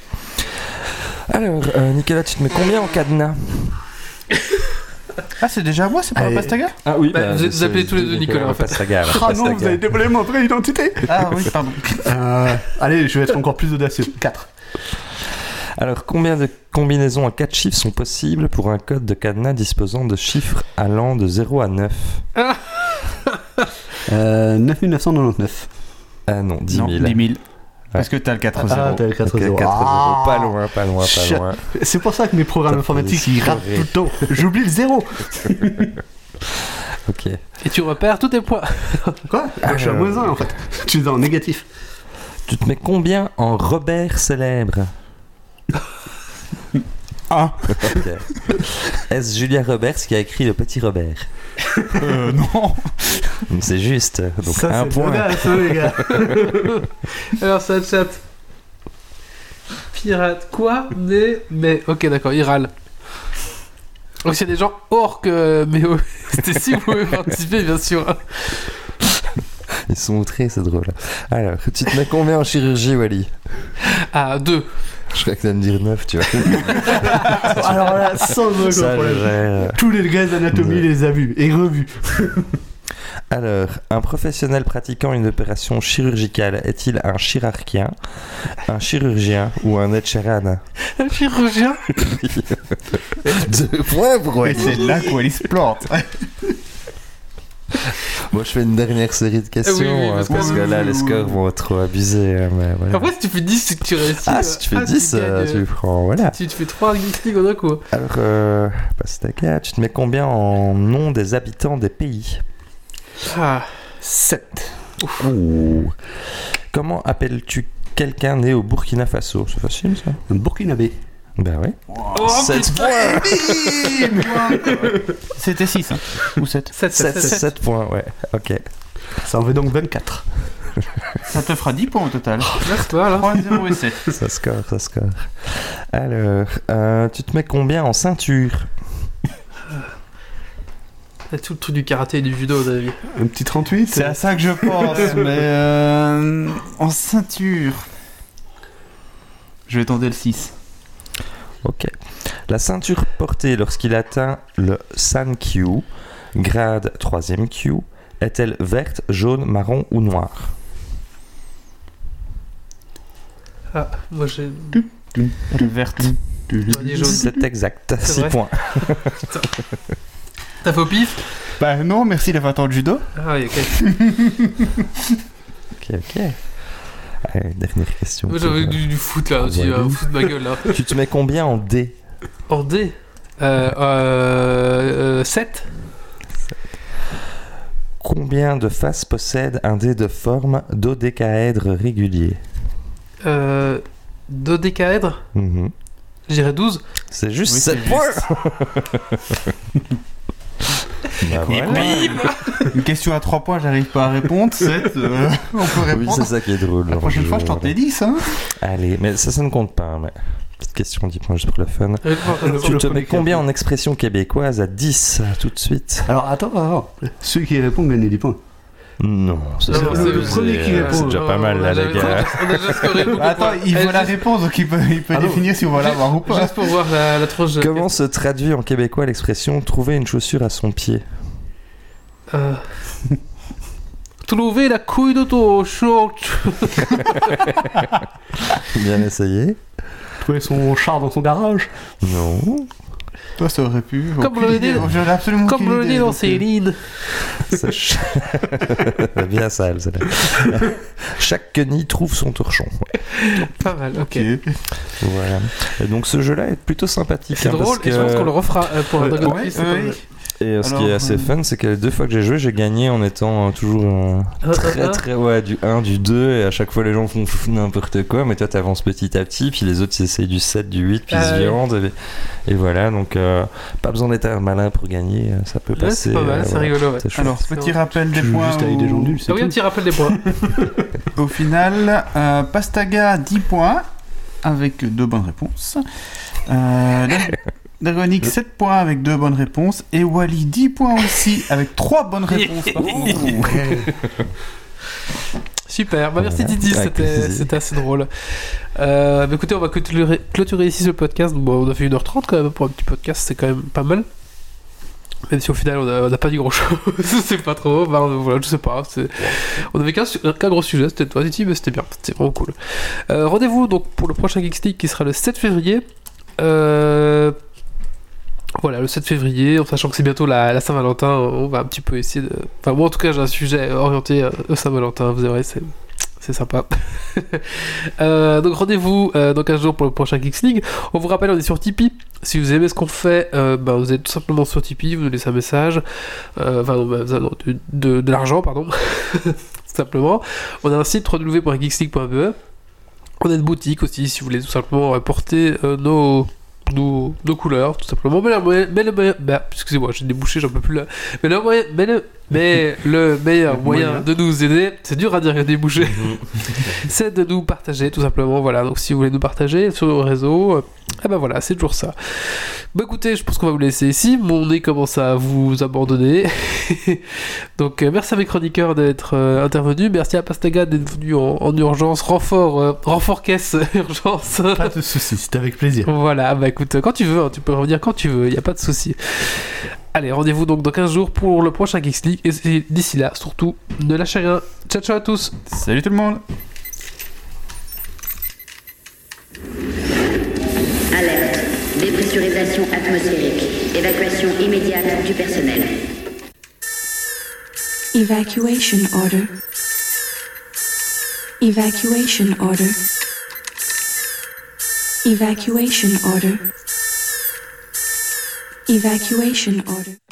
Alors, euh, Nicolas, tu te mets combien en cadenas Ah, c'est déjà moi, c'est pas Allez. Pastaga Ah oui, Bah, vous êtes- vous appelez tous les deux Nicolas, en fait. Pastaga, Ah non, vous avez dévoilé mon vraie identité Ah oui, pardon. Euh, Allez, je vais être encore plus audacieux. 4. Alors, combien de combinaisons à 4 chiffres sont possibles pour un code de cadenas disposant de chiffres allant de 0 à 9 Euh, 9999. Ah non, 10 Non, 000. 10 000. Parce que t'as le 4 0 Ah, t'as le 4 Ok, 0 4 Ah. Pas loin, pas loin, pas loin. C'est pour ça que mes programmes informatiques, ils ratent tout le temps. J'oublie le zéro. Ok. Et tu repères tous tes points. Quoi Je suis à Euh, moins 1 en fait. Tu es en négatif. Tu te mets combien en Robert célèbre? Ah. Est-ce Julia Roberts qui a écrit Le Petit Robert euh, non. C'est juste. Donc ça, un c'est point. l'audace, hein, les gars. Alors, ça chat. Pirate, quoi? Mais, mais, ok, d'accord, il râle. Donc, a des gens hors que. Mais c'était si vous pouvez participer, bien sûr. Ils sont outrés, c'est drôle. Alors, tu te mets combien en chirurgie, Wally? Ah, deux. Je crois que tu vas me dire 9, tu vois. Alors là, sans aucun Ça, problème. Tous les gars d'anatomie Ouais. les a vus et revus. Alors, un professionnel pratiquant une opération chirurgicale est-il un chirurgien, un chirurgien ou un etcheran Un chirurgien? Deux points pour Et c'est là où elle se plante. Moi, je fais une dernière série de questions, Ah oui, oui, hein, parce parce, que- que là, les scores vont trop abuser. hein, mais voilà. Après, si tu fais 10, c'est que tu réussis. ah, euh, si tu fais ah, 10, euh, gagnes, tu prends. Voilà. Si tu fais 3 Geeks en un coup. Alors, euh, Pastaka, tu te mets combien en nom des habitants des pays? Ah, 7. Ouh. Comment appelles-tu quelqu'un né au Burkina Faso? C'est facile, ça Un burkinabé. Ben oui. oh, 7 points C'était 6 hein. ou 7 7, 7, 7, 7, 7 points, ouais. Ok. Ça en fait donc 24. Ça te fera 10 points au total. c'est pas mal, hein. 3, 0 et 7. Ça score, ça score. Alors, euh, tu te mets combien en ceinture? C'est tout le truc du karaté et du judo, David. Un petit 38. C'est à ça que je pense, mais euh, en ceinture. Je vais tenter le 6. Ok. La ceinture portée lorsqu'il atteint le San Q, grade 3ème Q, est-elle verte, jaune, marron ou noire Ah, moi j'ai. Elle est verte. dit jaune. C'est exact, C'est 6 vrai points. T'as fait au pif? Bah non, merci les 20 ans de judo. Ah oui, ok. Ok, ok. Allez, dernière question. Moi j'avais du, du foot là aussi, euh, foot de ma gueule là. Tu te mets combien en D En D euh, euh, 7 Combien de faces possède un dé de forme dodécaèdre régulier euh, Dodécaèdre. Je dirais 12 C'est juste Oui, 7 c'est points Bah voilà. Une question à 3 points, j'arrive pas à répondre. 7, on peut Oui, répondre. c'est ça qui est drôle. La prochaine fois, je tente les 10. Hein. Allez, mais ça, ça ne compte pas. Mais... Petite question 10 points juste pour le fun. Euh, Tu te mets combien en expression québécoise à 10 tout de suite? Alors attends, attends. Ceux qui répondent gagnent des points. Non, c'est le premier qui euh, répond. C'est déjà pas mal là, les gars. Attends, il voit la réponse, donc il peut, il peut Ah définir si on va l'avoir ou pas. Juste pour voir la, la tranche. de- Comment se traduit en québécois l'expression trouver une chaussure à son pied Euh... Trouver la couille de ton short. Bien essayé Trouver son char dans son garage. Non. Toi, ça aurait pu. Comme aucune le dit- absolument Comme aucune le dit dans euh, Céline. Ch- bien sale, celle-là. Chaque quenille trouve son torchon. Pas mal, ok. Ok. Voilà. Et donc ce jeu-là est plutôt sympathique. C'est hein, drôle parce et je pense que- qu'on le refera euh, pour un Dragon ouais, Quest, Et euh, ce qui Alors, est assez euh, fun, c'est que les deux fois que j'ai joué, j'ai gagné en étant euh, toujours euh, Un, très très ouais du 1, du 2 et à chaque fois les gens font n'importe quoi mais toi t'avances petit à petit puis les autres ils essayent du 7, du 8 puis ils Ah se ouais. viandent et, et voilà donc euh, pas besoin d'être un malin pour gagner, euh, ça peut Ouais, passer. c'est pas mal, euh, c'est rigolo. Ouais. Alors, petit rappel des points. juste avec des gens nuls, c'est Ah oui, petit rappel des points. Au final, euh, Pastaga 10 points avec deux bonnes réponses. Euh, Dargonix 7 points avec deux bonnes réponses. Et Wally 10 points aussi avec trois bonnes réponses. Super, bah merci Avec c'était assez drôle. Euh, bah écoutez, on va clôturer, clôturer ici ce podcast. Bon, on a fait 1h30 quand même pour un petit podcast, c'est quand même pas mal. Même si au final on n'a pas dit grand chose, c'est pas trop, bah, voilà, je sais pas. On avait qu'un gros sujet, c'était toi Titi, mais c'était bien, c'était vraiment cool. Euh, Rendez-vous donc pour le prochain Geeks League qui sera le 7 février. Euh, Voilà, le 7 février, en sachant que c'est bientôt la, Saint-Valentin, on va un petit peu essayer de. Enfin, moi en tout cas, j'ai un sujet orienté euh, au Saint-Valentin, vous verrez, c'est. C'est sympa. Euh, donc rendez-vous euh, dans 15 jours pour le prochain Geeks League. On vous rappelle, on est sur Tipeee. Si vous aimez ce qu'on fait, euh, bah, vous êtes tout simplement sur Tipeee, vous nous laissez un message. Euh, Enfin, non, de, de- de l'argent, pardon. tout simplement. On a un site www.geeksleague.be. On a une boutique aussi, si vous voulez tout simplement porter nos, nos, nos couleurs, tout simplement. Mais le mais le moyen- bah, excusez-moi, j'ai débouché, j'en peux plus là. Mais le mais le, mais le meilleur moyen Moyen. de nous aider, c'est dur à dire que débouché, c'est de nous partager, tout simplement. Voilà, donc si vous voulez nous partager sur nos réseaux, eh ben voilà, c'est toujours ça. Bah écoutez, je pense qu'on va vous laisser ici. Mon nez commence à vous abandonner. donc euh, merci à mes chroniqueurs d'être euh, intervenus. Merci à Pastaga d'être venu en, en urgence, renfort, euh, renfort caisse, urgence. Pas de soucis, c'était avec plaisir. Voilà, bah écoute, quand tu veux, hein, tu peux revenir quand tu veux, il n'y a pas de souci. Allez, rendez-vous donc dans 15 jours pour le prochain Geeks League. Et d'ici là, surtout, ne lâchez rien. Ciao, ciao à tous. Salut tout le monde. Dépressurisation atmosphérique. Évacuation immédiate du personnel. Evacuation order. Evacuation order. Evacuation order. Evacuation order.